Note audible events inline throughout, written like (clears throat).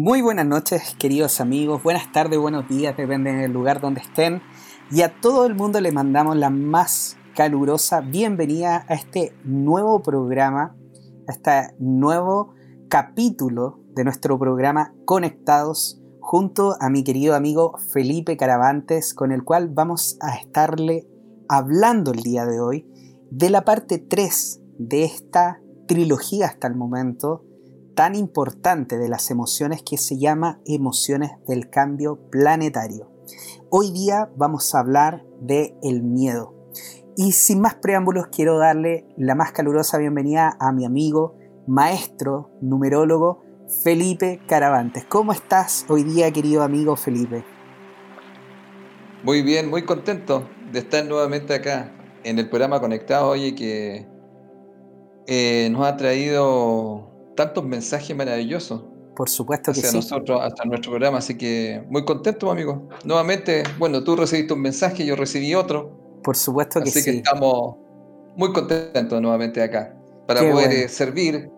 Muy buenas noches, queridos amigos. Buenas tardes, buenos días, depende del lugar donde estén. Y a todo el mundo le mandamos la más calurosa bienvenida a este nuevo programa, a este nuevo capítulo de nuestro programa Conectados, junto a mi querido amigo Felipe Caravantes, con el cual vamos a estarle hablando el día de hoy de la parte 3 de esta trilogía hasta el momento tan importante de las emociones que se llama emociones del cambio planetario. Hoy día vamos a hablar de el miedo. Y sin más preámbulos quiero darle la más calurosa bienvenida a mi amigo, maestro, numerólogo, Felipe Caravantes. ¿Cómo estás hoy día, querido amigo Felipe? Muy bien, muy contento de estar nuevamente acá en el programa Conectado, oye, que eh, nos ha traído tantos mensajes maravillosos. Por supuesto que hacia nosotros, hasta nuestro programa, así que muy contento, amigo. Nuevamente, bueno, tú recibiste un mensaje, yo recibí otro. Por supuesto que sí. Así que estamos muy contentos nuevamente acá para poder eh, servir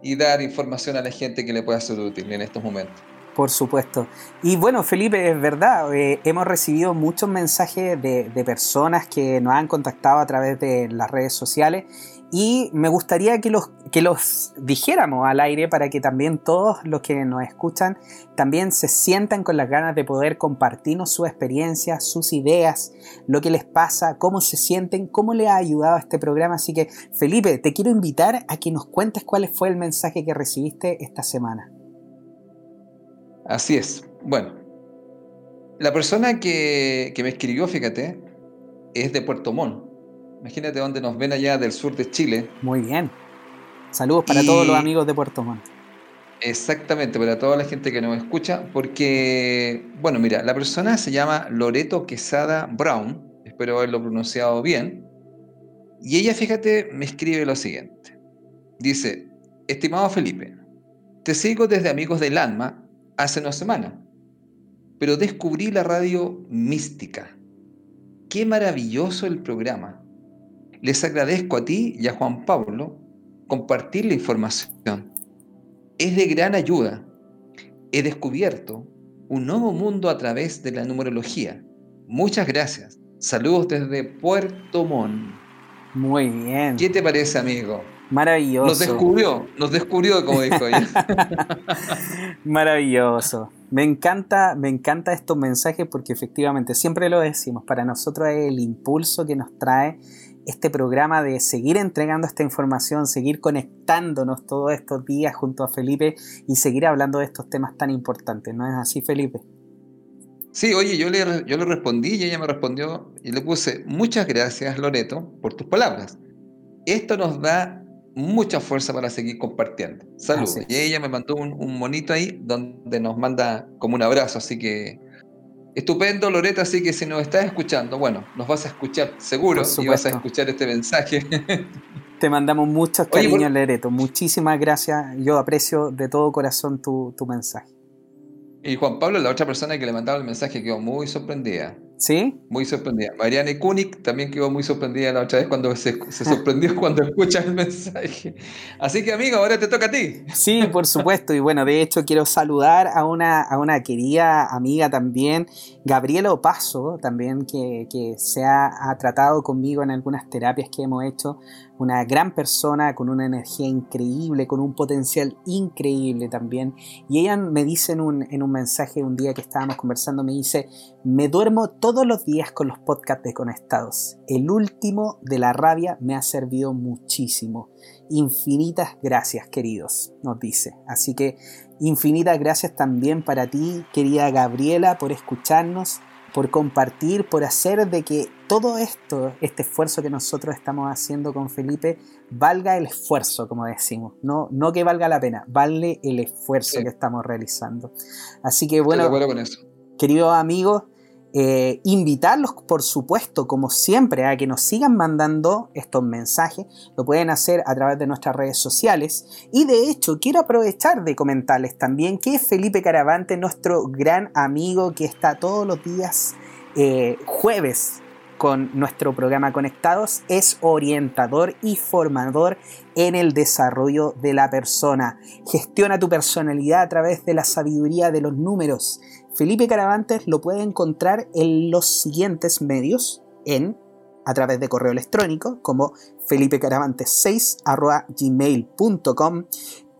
y dar información a la gente que le pueda ser útil en estos momentos. Por supuesto. Y bueno, Felipe, es verdad, eh, hemos recibido muchos mensajes de, de, personas que nos han contactado a través de las redes sociales y me gustaría que los, que los dijéramos al aire para que también todos los que nos escuchan también se sientan con las ganas de poder compartirnos su experiencia, sus ideas, lo que les pasa, cómo se sienten, cómo les ha ayudado este programa. Así que Felipe, te quiero invitar a que nos cuentes cuál fue el mensaje que recibiste esta semana. Así es. Bueno, la persona que, que me escribió, fíjate, es de Puerto Montt Imagínate dónde nos ven allá del sur de Chile. Muy bien. Saludos para todos los amigos de Puerto Montt. Exactamente, para toda la gente que nos escucha, porque, bueno, mira, la persona se llama Loreto Quesada Brown, espero haberlo pronunciado bien, y ella, fíjate, me escribe lo siguiente. Dice, estimado Felipe, te sigo desde Amigos del Alma hace una semana, pero descubrí la radio mística. Qué maravilloso el programa. Les agradezco a ti y a Juan Pablo compartir la información. Es de gran ayuda. He descubierto un nuevo mundo a través de la numerología. Muchas gracias. Saludos desde Puerto Montt. Muy bien. ¿Qué te parece, amigo? Maravilloso. Nos descubrió, nos descubrió, como dijo ella. (laughs) Maravilloso. Me encanta, me encanta estos mensajes porque efectivamente siempre lo decimos, para nosotros es el impulso que nos trae este programa de seguir entregando esta información, seguir conectándonos todos estos días junto a Felipe y seguir hablando de estos temas tan importantes. ¿No es así, Felipe? Sí, oye, yo le, yo le respondí y ella me respondió y le puse, muchas gracias Loreto por tus palabras. Esto nos da mucha fuerza para seguir compartiendo. Saludos. Y ella me mandó un, un monito ahí donde nos manda como un abrazo, así que Estupendo, Loreta, así que si nos estás escuchando, bueno, nos vas a escuchar seguro y vas a escuchar este mensaje. (laughs) Te mandamos muchos cariños, Loreto. Muchísimas gracias. Yo aprecio de todo corazón tu, tu mensaje. Y Juan Pablo, la otra persona que le mandaba el mensaje, quedó muy sorprendida. ¿Sí? Muy sorprendida. Mariana Kunik también quedó muy sorprendida la otra vez cuando se, sorprendió (laughs) cuando escucha el mensaje. Así que, amigo, ahora te toca a ti. Sí, por supuesto. Y bueno, de hecho, quiero saludar a una, a una querida amiga también, Gabriela Opaso, también que, que se ha, ha tratado conmigo en algunas terapias que hemos hecho una gran persona con una energía increíble, con un potencial increíble también. Y ella me dice en un, en un mensaje un día que estábamos conversando, me dice, me duermo todos los días con los podcasts desconectados. El último de la rabia me ha servido muchísimo. Infinitas gracias, queridos, nos dice. Así que infinitas gracias también para ti, querida Gabriela, por escucharnos por compartir, por hacer de que todo esto, este esfuerzo que nosotros estamos haciendo con Felipe, valga el esfuerzo, como decimos. No, no que valga la pena, vale el esfuerzo que estamos realizando. Así que bueno, queridos amigos, eh, invitarlos, por supuesto, como siempre, a que nos sigan mandando estos mensajes. Lo pueden hacer a través de nuestras redes sociales. Y de hecho, quiero aprovechar de comentarles también que Felipe Caravante, nuestro gran amigo que está todos los días eh, jueves con nuestro programa Conectados, es orientador y formador en el desarrollo de la persona. Gestiona tu personalidad a través de la sabiduría de los números. Felipe Caravantes lo puede encontrar en los siguientes medios, en a través de correo electrónico como felipecaravantes6 gmail.com,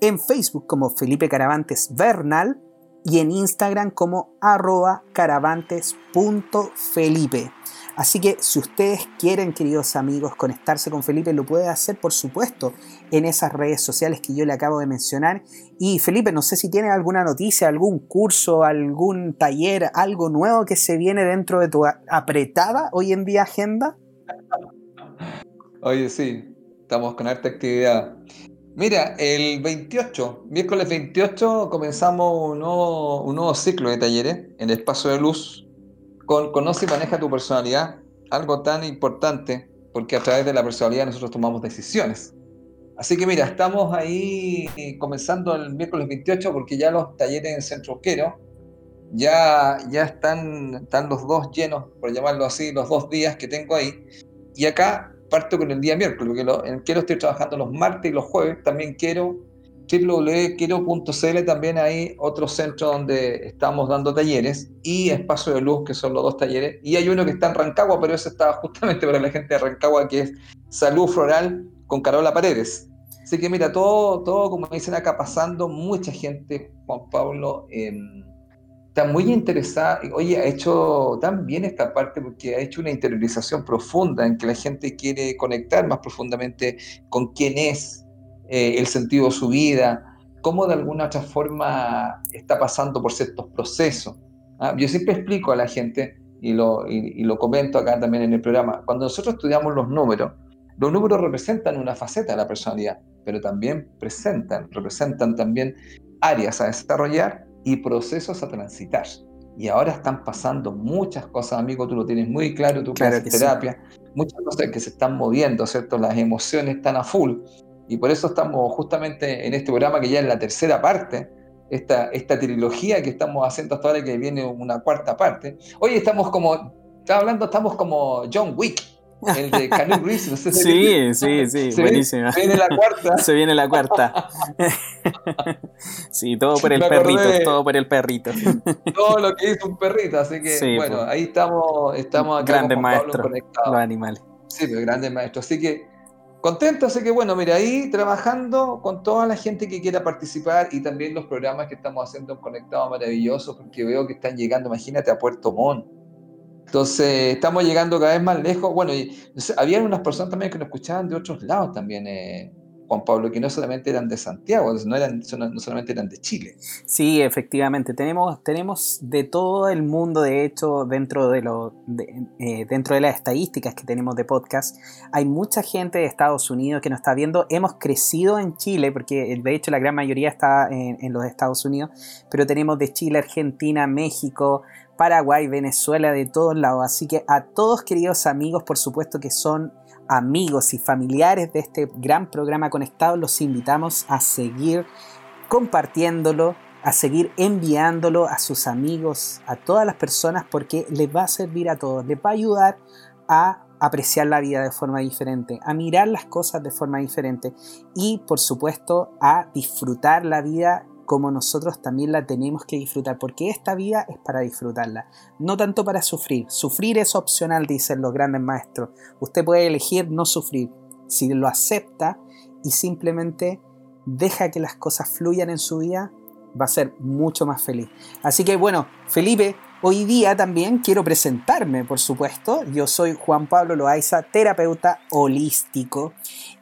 en Facebook como Felipe Caravantes Bernal y en Instagram como arroba caravantes.felipe. Así que si ustedes quieren, queridos amigos, conectarse con Felipe, lo pueden hacer, por supuesto, en esas redes sociales que yo le acabo de mencionar. Y Felipe, no sé si tiene alguna noticia, algún curso, algún taller, algo nuevo que se viene dentro de tu apretada hoy en día agenda. Oye, sí, estamos con harta actividad. Mira, el 28, miércoles 28, comenzamos un nuevo, ciclo de talleres en espacio de luz con Conoce y maneja tu personalidad, algo tan importante, porque a través de la personalidad nosotros tomamos decisiones. Así que mira, estamos ahí comenzando el miércoles 28 porque ya los talleres en Centro Quero ya, ya están, están los dos llenos, por llamarlo así, los dos días que tengo ahí. Y acá parto con el día miércoles, porque lo, en Quero estoy trabajando los martes y los jueves. También quiero www.quiero.cl también hay otro centro donde estamos dando talleres y Espacio de Luz, que son los dos talleres. Y hay uno que está en Rancagua, pero ese está justamente para la gente de Rancagua, que es Salud Floral con Carola Paredes. Así que mira, todo, todo como dicen acá, pasando, mucha gente, Juan Pablo, em, está muy interesada. Oye, ha hecho tan bien esta parte porque ha hecho una interiorización profunda en que la gente quiere conectar más profundamente con quién es, eh, el sentido de su vida, cómo de alguna otra forma está pasando por ciertos procesos. ¿ah? Yo siempre explico a la gente, y lo, y, lo comento acá también en el programa, cuando nosotros estudiamos los números, los números representan una faceta de la personalidad, pero también presentan, representan también áreas a desarrollar y procesos a transitar. Y ahora están pasando muchas cosas, amigo, tú lo tienes muy claro, tú claro terapia, muchas cosas que se están moviendo, ¿cierto? Las emociones están a full. Y por eso estamos justamente en este programa que ya es la tercera parte, esta, esta trilogía que estamos haciendo hasta ahora que viene una cuarta parte. Hoy estamos como, estaba hablando, estamos como John Wick, el de Canoe (laughs) Reeves. No sé sí, sí, sí, se buenísima. Se viene la cuarta. (laughs) Se viene la cuarta. (laughs) sí, todo por el perrito, todo por el perrito. todo lo que hizo un perrito, así que bueno, ahí estamos, estamos acá grandes maestros, los animales. Sí, pero grandes maestros. Así que Contento, así que bueno, mira, ahí trabajando con toda la gente que quiera participar y también los programas que estamos haciendo conectados maravillosos, porque veo que están llegando, imagínate, a Puerto Montt. Entonces, estamos llegando cada vez más lejos. Bueno, y, había unas personas también que nos escuchaban de otros lados también. Eh, Juan Pablo, que no solamente eran de Santiago, no, eran, solamente eran de Chile. Sí, efectivamente, tenemos, tenemos de todo el mundo, de hecho, dentro de, lo, eh, dentro de las estadísticas que tenemos de podcast, hay mucha gente de Estados Unidos que nos está viendo, hemos crecido en Chile, porque de hecho la gran mayoría está en, en los Estados Unidos, pero tenemos de Chile, Argentina, México, Paraguay, Venezuela, de todos lados, así que a todos queridos amigos, por supuesto que son amigos y familiares de este gran programa conectado, los invitamos a seguir compartiéndolo, a seguir enviándolo a sus amigos, a todas las personas, porque les va a servir a todos, les va a ayudar a apreciar la vida de forma diferente, a mirar las cosas de forma diferente y por supuesto a disfrutar la vida como nosotros también la tenemos que disfrutar, porque esta vida es para disfrutarla, no tanto para sufrir. Sufrir es opcional, dicen los grandes maestros. Usted puede elegir no sufrir. Si lo acepta y simplemente deja que las cosas fluyan en su vida, va a ser mucho más feliz. Así que bueno, Felipe, hoy día también quiero presentarme, por supuesto. Yo soy Juan Pablo Loaiza, terapeuta holístico.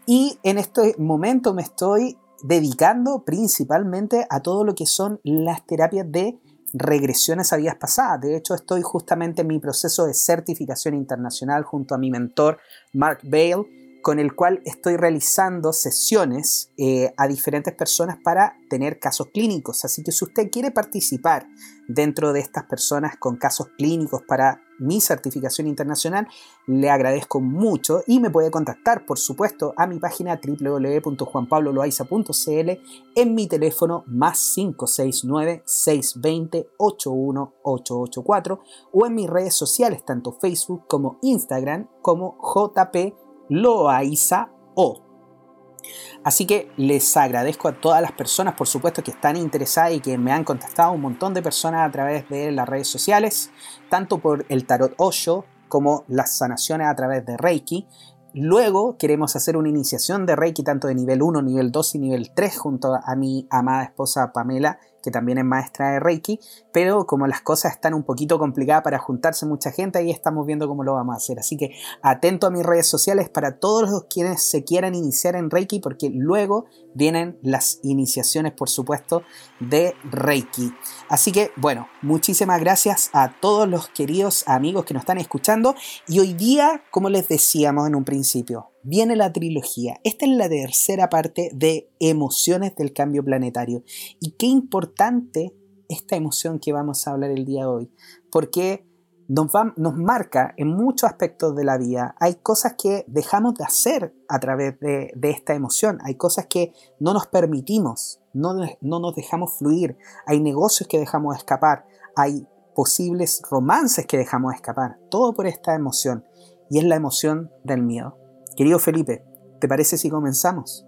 Y en este momento me estoy dedicando principalmente a todo lo que son las terapias de regresiones a vidas pasadas. De hecho, estoy justamente en mi proceso de certificación internacional junto a mi mentor Mark Bale, con el cual estoy realizando sesiones eh, a diferentes personas para tener casos clínicos. Así que si usted quiere participar dentro de estas personas con casos clínicos para mi certificación internacional, le agradezco mucho y me puede contactar, por supuesto, a mi página www.juanpabloloaiza.cl en mi teléfono más 569-620-81884 o en mis redes sociales, tanto Facebook como Instagram, como JP Loaiza O. Así que les agradezco a todas las personas, por supuesto, que están interesadas y que me han contactado un montón de personas a través de las redes sociales, tanto por el tarot Osho como las sanaciones a través de Reiki. Luego queremos hacer una iniciación de Reiki tanto de nivel 1, nivel 2 y nivel 3 junto a mi amada esposa Pamela que también es maestra de Reiki, pero como las cosas están un poquito complicadas para juntarse mucha gente, ahí estamos viendo cómo lo vamos a hacer. Así que atento a mis redes sociales para todos los quienes se quieran iniciar en Reiki, porque luego vienen las iniciaciones, por supuesto, de Reiki. Así que, bueno, muchísimas gracias a todos los queridos amigos que nos están escuchando. Y hoy día, como les decíamos en un principio, viene la trilogía. Esta es la tercera parte de Emociones del Cambio Planetario. Y qué importante esta emoción que vamos a hablar el día de hoy, porque nos, nos marca en muchos aspectos de la vida. Hay cosas que dejamos de hacer a través de, esta emoción, hay cosas que no nos permitimos, no, no nos dejamos fluir, hay negocios que dejamos escapar, hay posibles romances que dejamos escapar, todo por esta emoción, y es la emoción del miedo. Querido Felipe, ¿te parece si comenzamos?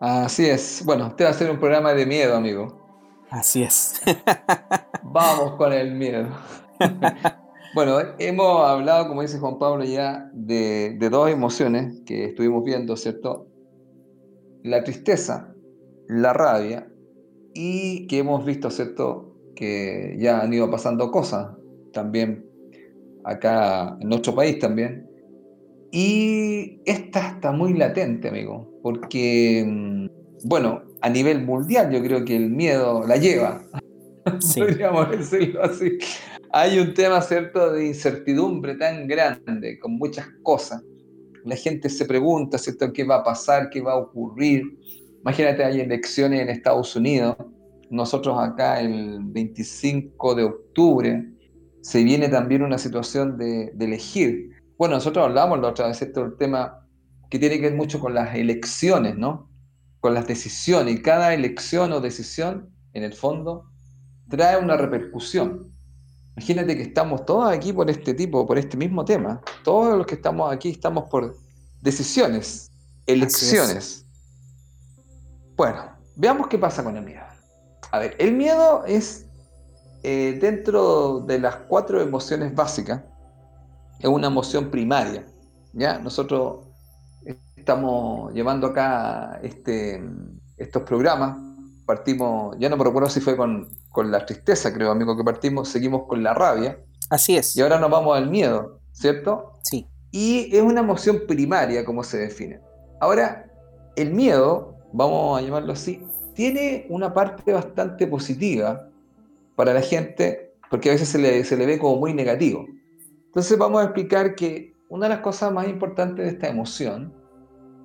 Así es. Bueno, este va a ser un programa de miedo, amigo. Así es. (laughs) Vamos con el miedo. (laughs) bueno, hemos hablado, como dice Juan Pablo, ya de, de dos emociones que estuvimos viendo, ¿cierto? La tristeza, la rabia y que hemos visto, ¿cierto? Que ya han ido pasando cosas también acá en nuestro país también, y esta está muy latente, amigo, porque, mm, bueno, a nivel mundial yo creo que el miedo la lleva, (laughs) podríamos decirlo así. Hay un tema, ¿cierto?, de incertidumbre tan grande, con muchas cosas. La gente se pregunta, ¿cierto?, qué va a pasar, qué va a ocurrir. Imagínate, hay elecciones en Estados Unidos. Nosotros acá el 25 de octubre se viene también una situación de, de elegir bueno, nosotros hablábamos la otra vez esto del tema que tiene que ver mucho con las elecciones, ¿no? Con las decisiones. Y cada elección o decisión, en el fondo, trae una repercusión. Imagínate que estamos todos aquí por este tipo, por este mismo tema. Todos los que estamos aquí estamos por decisiones, elecciones. Bueno, veamos qué pasa con el miedo. A ver, el miedo es eh, dentro de las cuatro emociones básicas es una emoción primaria. ¿ya? Nosotros estamos llevando acá este, estos programas, partimos, ya no me recuerdo si fue con, con la tristeza, creo, amigo, que partimos, seguimos con la rabia. Así es. Y ahora nos vamos al miedo, ¿cierto? Sí. Y es una emoción primaria, como se define. Ahora, el miedo, vamos a llamarlo así, tiene una parte bastante positiva para la gente, porque a veces se le, se le ve como muy negativo. Entonces vamos a explicar que una de las cosas más importantes de esta emoción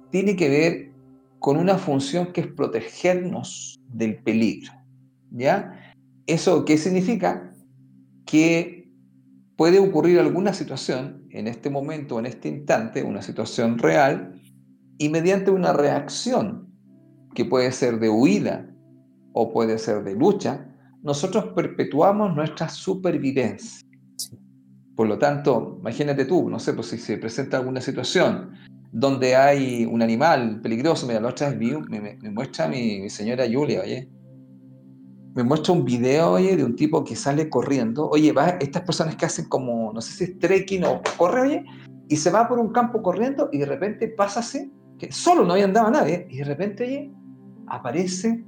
tiene que ver con una función que es protegernos del peligro. ¿Ya? ¿Eso qué significa? Que puede ocurrir alguna situación en este momento, en este instante, una situación real, y mediante una reacción que puede ser de huida o puede ser de lucha, nosotros perpetuamos nuestra supervivencia. Por lo tanto, imagínate tú, no sé, pues si se presenta alguna situación donde hay un animal peligroso, mira, la otra vez me, me, muestra mi, señora Julia, oye, me muestra un video, oye, de un tipo que sale corriendo, oye, va, estas personas que hacen como, no sé si es trekking o corre, oye, y se va por un campo corriendo y de repente pasa así, que solo no había andado nadie, y de repente, oye, aparece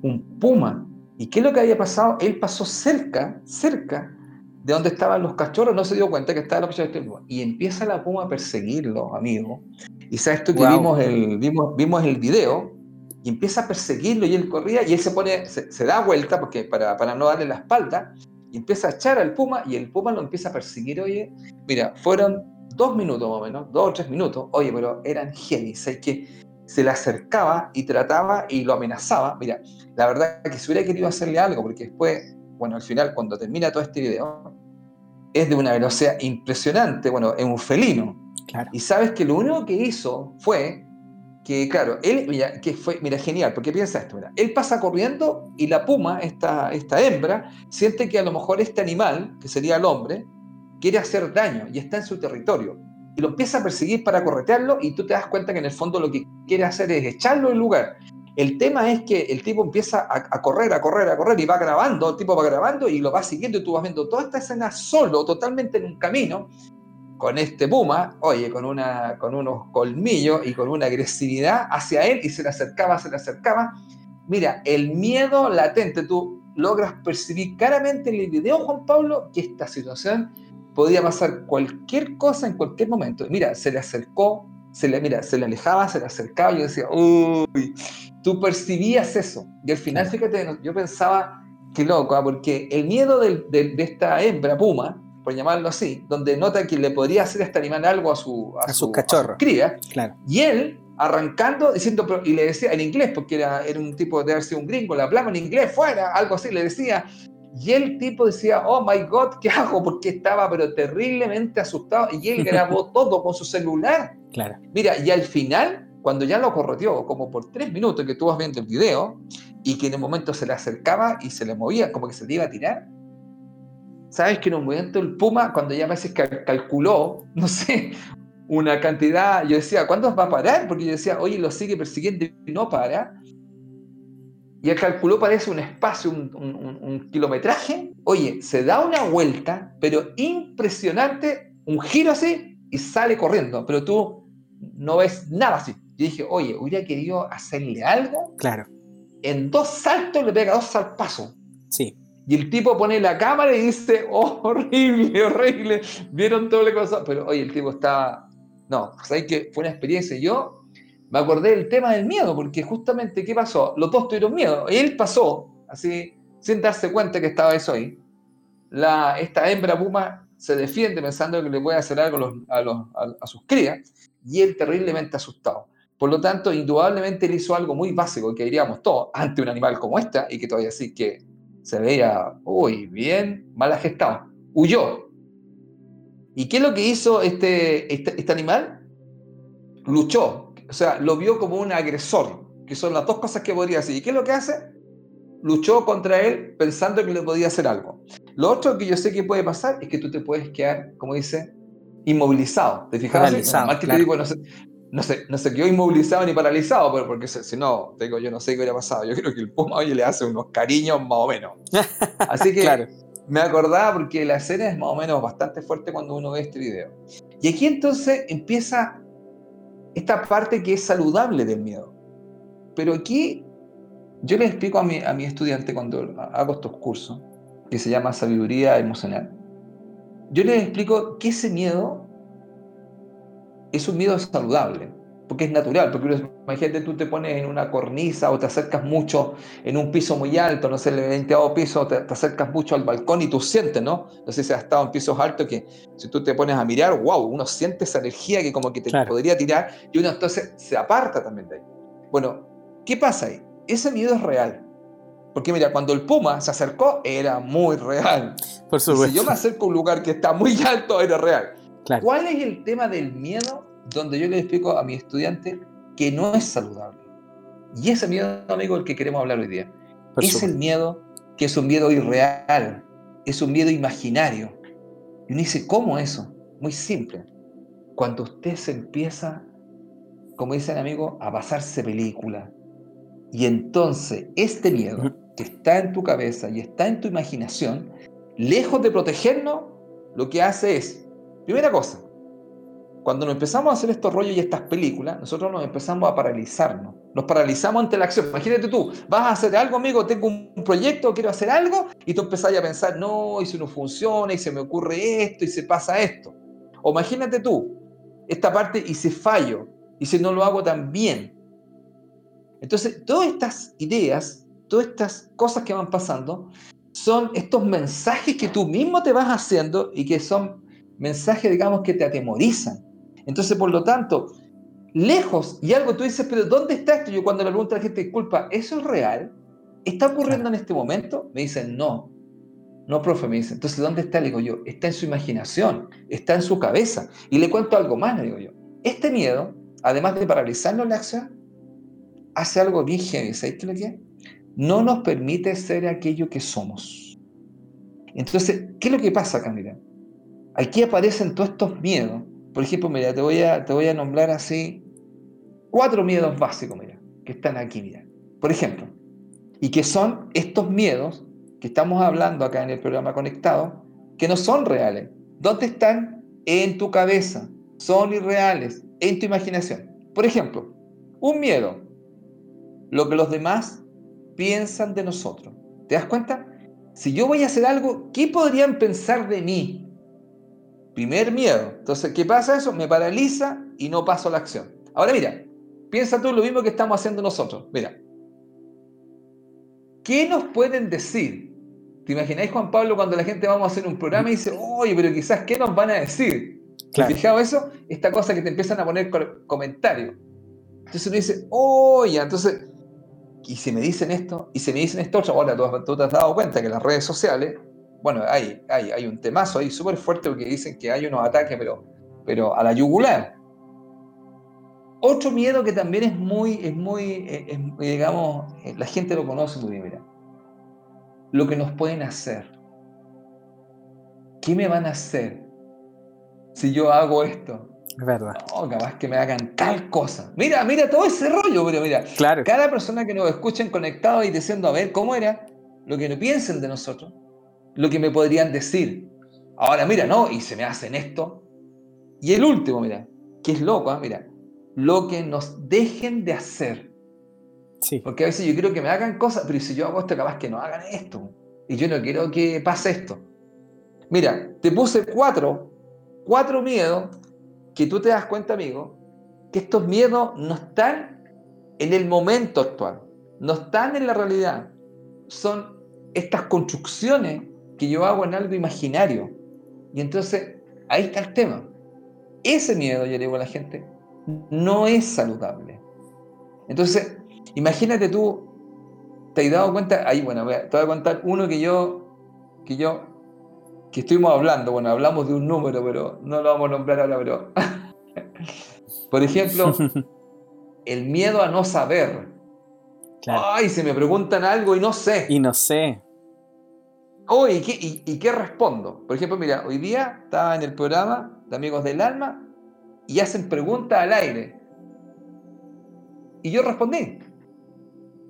un puma. ¿Y qué es lo que había pasado? Él pasó cerca, cerca de dónde estaban los cachorros, no se dio cuenta que estaba la cachorros. Y empieza la puma a perseguirlo, amigo. Y sabes tú que vimos, el, vimos, vimos el video, y empieza a perseguirlo, y él corría, y él se pone, se, da vuelta, porque para, para, no darle la espalda, y empieza a echar al puma, y el puma lo empieza a perseguir, oye, mira, fueron dos minutos más o menos, dos o tres minutos, oye, pero eran heavy, ¿sabes que se le acercaba y trataba y lo amenazaba. Mira, la verdad que si hubiera querido hacerle algo, porque después, bueno, al final, cuando termina todo este video, es de una velocidad impresionante, bueno, es un felino. Y sabes que lo único que hizo fue que, claro, él, mira, que fue, mira, genial, porque piensa esto, mira, él pasa corriendo y la puma, esta, esta hembra, siente que a lo mejor este animal, que sería el hombre, quiere hacer daño y está en su territorio. y lo empieza a perseguir para corretearlo y tú te das cuenta que en el fondo lo que quiere hacer es echarlo del lugar. El tema es que el tipo empieza a, correr, a correr, a correr y va grabando, el tipo va grabando y lo va siguiendo y tú vas viendo toda esta escena solo, totalmente en un camino, con este puma, oye, con, una, con unos colmillos y con una agresividad hacia él y se le acercaba, se le acercaba. Mira, el miedo latente, tú logras percibir claramente en el video, Juan Pablo, que esta situación podía pasar cualquier cosa en cualquier momento. Mira, se le acercó, se le, mira, se le alejaba, se le acercaba, y yo decía, uy, tú percibías eso. Y al final, fíjate, yo pensaba, qué loco, ¿ah? porque el miedo de, de, esta hembra puma, por llamarlo así, donde nota que le podría hacer a este animal algo a su, a, su, cachorro. cría, claro. y él arrancando, diciendo, y le decía en inglés, porque era, era un tipo de haber un gringo, le hablaba en inglés, fuera, algo así, le decía, y el tipo decía, oh my God, ¿qué hago? Porque estaba pero terriblemente asustado y él grabó (laughs) todo con su celular. Claro. Mira, y al final, cuando ya lo correteó, como por tres minutos que tú vas viendo el video, y que en un momento se le acercaba y se le movía, como que se le iba a tirar. ¿Sabes que en un momento el Puma, cuando ya a veces calculó, no sé, una cantidad, yo decía, ¿cuándo va a parar? Porque yo decía, oye, lo sigue persiguiendo y no para y él calculó, parece un espacio, un, kilometraje. Oye, se da una vuelta, pero impresionante, un giro así y sale corriendo, pero tú no ves nada así. Yo dije, oye, hubiera querido hacerle algo. Claro. En dos saltos le pega dos salpazos. Sí. Y el tipo pone la cámara y dice, (laughs) oh, horrible, horrible. Vieron todo lo que pasó. Pero oye, el tipo estaba. No, ¿sabes que Fue una experiencia. Yo me acordé del tema del miedo, porque justamente, ¿qué pasó? Los dos tuvieron miedo. Él pasó, así, sin darse cuenta que estaba eso ahí. La, esta hembra puma se defiende pensando que le puede hacer algo a, sus crías, y él terriblemente asustado. Por lo tanto, indudablemente él hizo algo muy básico que diríamos todos ante un animal como esta, y que todavía sí que se veía, uy, bien mal gestado. Huyó. ¿Y qué es lo que hizo este, este, este animal? Luchó, o sea, lo vio como un agresor, que son las dos cosas que podría hacer. ¿Y qué es lo que hace? Luchó contra él pensando que le podía hacer algo. Lo otro que yo sé que puede pasar es que tú te puedes quedar, como dice, inmovilizado. ¿Te fijas? Paralizado, que te digo, no sé, no sé, no se quedó inmovilizado ni paralizado, pero porque si, no, digo, yo no sé qué hubiera pasado. Yo creo que el Puma oye le hace unos cariños más o menos. (laughs) Así que me acordaba porque la escena es más o menos bastante fuerte cuando uno ve este video. Y aquí entonces empieza esta parte que es saludable del miedo. Pero aquí yo le explico a mi, a mi estudiante cuando hago estos cursos, que se llama sabiduría emocional, yo les explico que ese miedo es un miedo saludable porque es natural, porque imagínate tú te pones en una cornisa o te acercas mucho en un piso muy alto, no sé, el 20 piso, te, acercas mucho al balcón y tú sientes, ¿no? No sé si has estado en pisos altos que si tú te pones a mirar, wow, uno siente esa energía que como que te podría tirar y uno entonces se aparta también de ahí. Bueno, ¿qué pasa ahí? Ese miedo es real. Porque mira, cuando el puma se acercó, era muy real. Por supuesto. si yo me acerco a un lugar que está muy alto, era real. ¿Cuál es el tema del miedo donde yo le explico a mi estudiante que no es saludable. Y ese miedo, amigo, el que queremos hablar hoy día. es el miedo que es un miedo irreal, es un miedo imaginario. Y uno dice, ¿cómo eso? Muy simple. Cuando usted se empieza, como dicen amigos, a pasarse película. Y entonces este miedo que está en tu cabeza y está en tu imaginación, lejos de protegernos, lo que hace es, primera cosa, cuando nos empezamos a hacer estos rollos y estas películas, nosotros nos empezamos a paralizarnos. Nos paralizamos ante la acción. Imagínate tú, vas a hacer algo, amigo, tengo un proyecto, quiero hacer algo, y tú empezás a pensar, no, y si no funciona, y se me ocurre esto, y se pasa esto. O imagínate tú, esta parte, y si fallo, y si no lo hago tan bien. Entonces, todas estas ideas, todas estas cosas que van pasando, son estos mensajes que tú mismo te vas haciendo y que son mensajes, digamos, que te atemorizan entonces, por lo tanto, lejos, y algo tú dices, pero ¿dónde está esto? Yo cuando le pregunto a la gente, disculpa, ¿eso es real? ¿Está ocurriendo en este momento? Me dicen, no. No, profe, me dice. Entonces, ¿dónde está? Le digo yo, está en su imaginación, está en su cabeza. Y le cuento algo más, le digo yo. Este miedo, además de paralizarnos la acción, hace algo bien heavy. ¿Sabes qué lo que No nos permite ser aquello que somos. Entonces, ¿qué es lo que pasa, Camila? Aquí aparecen todos estos miedos por ejemplo, mira, te voy a, nombrar así cuatro miedos básicos, mira, que están aquí, mira. Por ejemplo, y que son estos miedos que estamos hablando acá en el programa Conectado, que no son reales. ¿Dónde están? En tu cabeza. Son irreales, en tu imaginación. Por ejemplo, un miedo, lo que los demás piensan de nosotros. ¿Te das cuenta? Si yo voy a hacer algo, ¿qué podrían pensar de mí? Primer miedo. Entonces, ¿qué pasa eso? Me paraliza y no paso a la acción. Ahora mira, piensa tú lo mismo que estamos haciendo nosotros. Mira, ¿qué nos pueden decir? ¿Te imagináis, Juan Pablo, cuando la gente vamos a hacer un programa y dice, oye, pero quizás, ¿qué nos van a decir? ¿Te has fijado eso? Esta cosa que te empiezan a poner comentarios. Entonces uno dice, oye, entonces, y si me dicen esto, y si me dicen esto ahora tú, te has dado cuenta que las redes sociales, bueno, hay, hay, hay un temazo ahí súper fuerte porque dicen que hay unos ataques, pero, pero a la yugular. Otro miedo que también es muy, es muy, digamos, eh, la gente lo conoce muy bien, mira. Lo que nos pueden hacer. ¿Qué me van a hacer si yo hago esto? Es verdad. No, capaz que me hagan tal cosa. Mira, mira todo ese rollo, pero mira. Claro. Cada persona que nos escuchen conectado y diciendo, a ver, ¿cómo era? Lo que no piensen de nosotros. Lo que me podrían decir. Ahora, mira, ¿no? Y se me hacen esto. Y el último, mira, que es loco, ¿eh? mira. Lo que nos dejen de hacer. Sí. Porque a veces yo quiero que me hagan cosas, pero si yo hago esto, capaz que no hagan esto. Y yo no quiero que pase esto. Mira, te puse cuatro, cuatro miedos que tú te das cuenta, amigo, que estos miedos no están en el momento actual, no están en la realidad. Son estas construcciones que yo hago en algo imaginario. Y entonces, ahí está el tema. Ese miedo, yo le digo a la gente, no es saludable. Entonces, imagínate tú, te has dado cuenta, ahí bueno, te voy a contar uno que yo, que yo que estuvimos hablando, bueno, hablamos de un número, pero no lo vamos a nombrar ahora, pero... (laughs) Por ejemplo, (laughs) el miedo a no saber. Ay, se me preguntan algo y no sé. Y no sé. Oh, ¿y qué, y qué respondo? Por ejemplo, mira, hoy día estaba en el programa de Amigos del Alma y hacen preguntas al aire. Y yo respondí.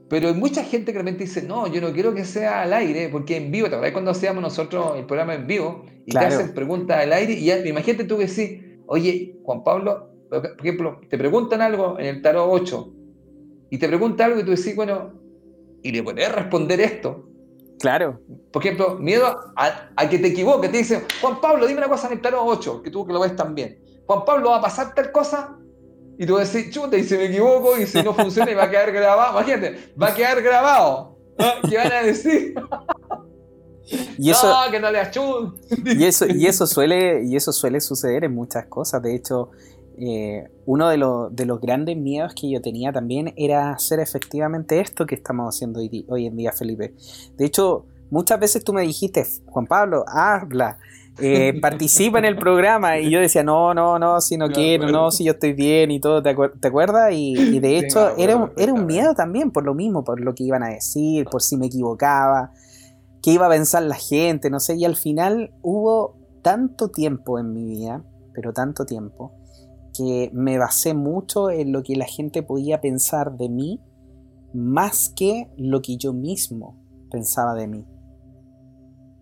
Pero hay mucha gente que realmente dice, no, yo no quiero que sea al aire, porque en vivo, ¿te acuerdas cuando hacíamos nosotros el programa en vivo? Y te hacen preguntas al aire, y imagínate tú que sí, oye, Juan Pablo, por ejemplo, te preguntan algo en el tarot 8, y te pregunta algo y tú decís, bueno, y le puedes responder esto. Claro. Por ejemplo, miedo a, que te equivoques, te dicen, Juan Pablo, dime una cosa en el tarot 8, que tú que lo ves también. Juan Pablo, ¿va a pasar tal cosa? y tú vas a decir, chuta, y si me equivoco, y si no funciona, y va a quedar grabado. Imagínate, va a quedar grabado. ¿Qué van a decir? (laughs) Y eso, no, que no le y eso, y eso suele, y eso suele suceder en muchas cosas. De hecho, eh, uno de, de, los grandes miedos que yo tenía también era hacer efectivamente esto que estamos haciendo hoy, hoy en día, Felipe. De hecho, muchas veces tú me dijiste, Juan Pablo, habla, eh, (laughs) participa en el programa. Y yo decía, no, no, no, si no, quiero, no, si yo estoy bien y todo, ¿te, acuerdas? Y, de hecho era, era un miedo también por lo mismo, por lo que iban a decir, por si me equivocaba, qué iba a pensar la gente, no sé. Y al final hubo tanto tiempo en mi vida, pero tanto tiempo, que me basé mucho en lo que la gente podía pensar de mí, más que lo que yo mismo pensaba de mí.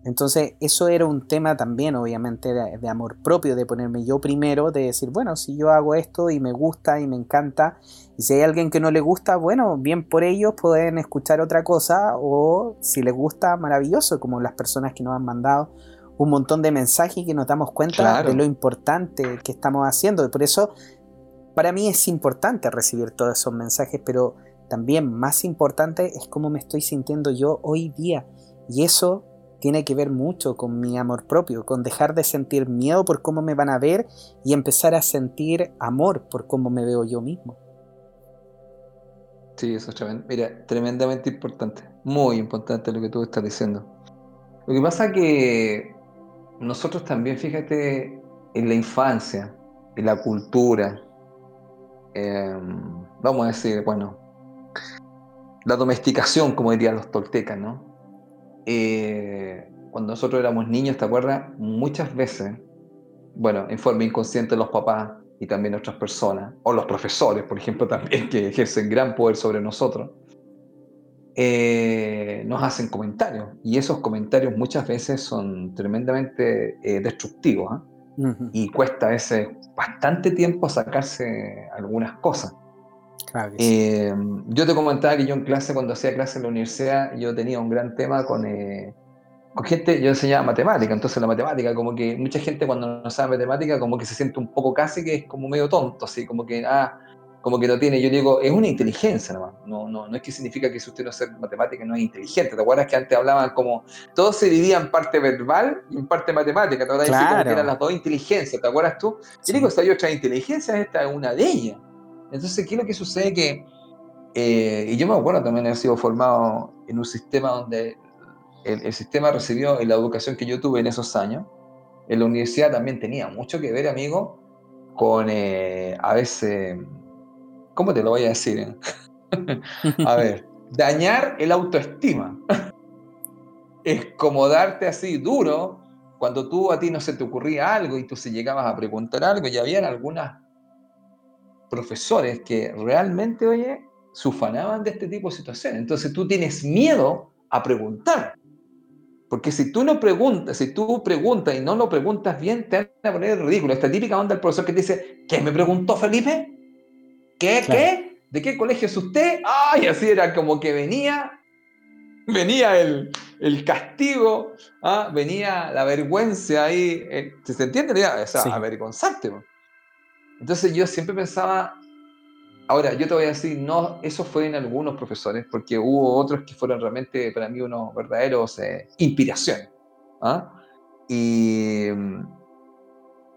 Entonces eso era un tema también, obviamente, de, amor propio, de ponerme yo primero, de decir, bueno, si yo hago esto y me gusta y me encanta, y si hay alguien que no le gusta, bueno, bien por ellos pueden escuchar otra cosa, o si les gusta, maravilloso, como las personas que nos han mandado un montón de mensajes que nos damos cuenta de lo importante que estamos haciendo. Y por eso, para mí es importante recibir todos esos mensajes, pero también más importante es cómo me estoy sintiendo yo hoy día. Y eso tiene que ver mucho con mi amor propio, con dejar de sentir miedo por cómo me van a ver y empezar a sentir amor por cómo me veo yo mismo. Sí, eso es tremendo. Mira, tremendamente importante, muy importante lo que tú estás diciendo. Lo que pasa que nosotros también, fíjate, en la infancia, en la cultura, em, vamos a decir, bueno, la domesticación, como dirían los toltecas, ¿no? Eh, cuando nosotros éramos niños, ¿te acuerdas? Muchas veces bueno, en forma inconsciente los papás y también otras personas, o los profesores, por ejemplo, (laughs) también, que ejercen gran poder sobre nosotros, eh, nos hacen comentarios. Y esos comentarios muchas veces son tremendamente eh, destructivos. ¿ah? Y cuesta ese bastante tiempo sacarse algunas cosas. Eh, yo te comentaba que yo en clase, cuando hacía clase en la universidad, yo tenía un gran tema con, con gente, yo enseñaba matemática, entonces la matemática, como que mucha gente cuando no sabe matemática, como que se siente un poco casi que es como medio tonto, así, como que, ah, como que no tiene, yo digo, es una inteligencia nomás, no, no, no es que significa que si usted no sabe matemática no es inteligente, ¿te acuerdas que antes hablaban como, todo se dividía en parte verbal y en parte matemática, ¿te acuerdas? Claro. que eran las dos inteligencias, ¿te acuerdas tú? Yo digo, si hay otras inteligencias, esta es una de ellas. Entonces, ¿qué es lo que sucede? Que, eh, y yo me acuerdo también haber sido formado en un sistema donde el, sistema recibió en la educación que yo tuve en esos años, en la universidad también tenía mucho que ver, amigo, con eh, a veces ¿Cómo te lo voy a decir? a ver, dañar el autoestima. es como darte así duro cuando tú a ti no se te ocurría algo y tú se llegabas a preguntar algo y habían algunas profesores que realmente, oye, sufanaban de este tipo de situaciones. Entonces tú tienes miedo a preguntar. Porque si tú no preguntas, si tú preguntas y no lo preguntas bien, te van a poner ridículo. Esta típica onda del profesor que dice, ¿qué me preguntó Felipe? ¿Qué? ¿Qué? ¿De qué colegio es usted? ¡Ay! Así era como que venía, venía el, castigo, ¿ah? venía la vergüenza ahí. Eh, ¿Se entiende? O sea, avergonzarte. Entonces yo siempre pensaba, ahora yo te voy a decir, no, eso fue en algunos profesores, porque hubo otros que fueron realmente para mí unos verdaderos eh, inspiraciones. ¿ah? Y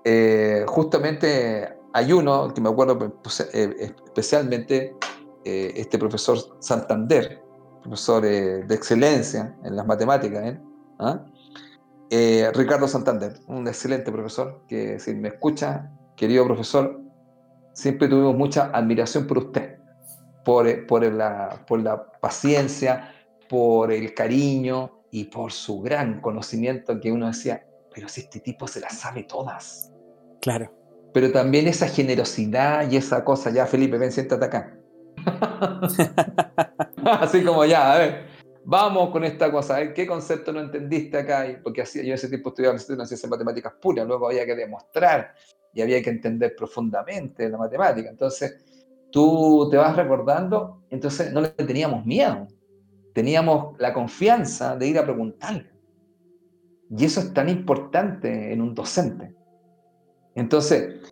eh, justamente hay uno que me acuerdo pues, eh, especialmente, eh, este profesor Santander, profesor eh, de excelencia en las matemáticas, ¿Ah? Ricardo Santander, un excelente profesor, que si me escucha, querido profesor, siempre tuvimos mucha admiración por usted, por, por, la, por la paciencia, por el cariño y por su gran conocimiento que uno decía, pero si este tipo se las sabe todas. Claro pero también esa generosidad y esa cosa, ya Felipe, ven, siéntate acá. (laughs) Así como ya, a ver, vamos con esta cosa, a ver qué concepto no entendiste acá, porque así, yo ese tiempo estudiaba en ciencias matemáticas puras, luego había que demostrar y había que entender profundamente la matemática. Entonces, tú te vas recordando, entonces no le teníamos miedo, teníamos la confianza de ir a preguntarle. Y eso es tan importante en un docente. Entonces,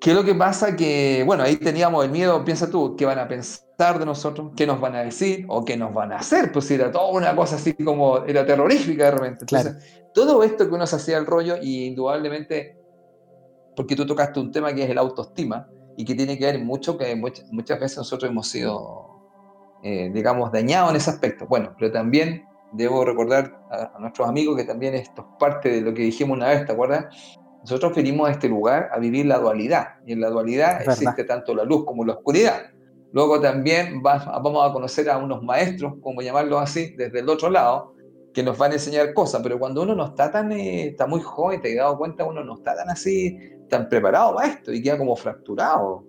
¿qué es lo que pasa? Que, bueno, ahí teníamos el miedo, piensa tú, ¿qué van a pensar de nosotros? ¿Qué nos van a decir? ¿O qué nos van a hacer? Pues era toda una cosa así como, era terrorífica de repente. Entonces, todo esto que uno se hacía el rollo, y indudablemente, porque tú tocaste un tema que es el autoestima, y que tiene que ver mucho, que muchas, veces nosotros hemos sido, eh, digamos, dañados en ese aspecto. Bueno, pero también debo recordar a, a, nuestros amigos que también esto es parte de lo que dijimos una vez, ¿te acuerdas? Nosotros venimos a este lugar a vivir la dualidad, y en la dualidad existe tanto la luz como la oscuridad. Luego también vamos a conocer a unos maestros, como llamarlo así, desde el otro lado, que nos van a enseñar cosas, pero cuando uno no está tan, eh, está muy joven, te has dado cuenta, uno no está tan así, tan preparado para esto y queda como fracturado.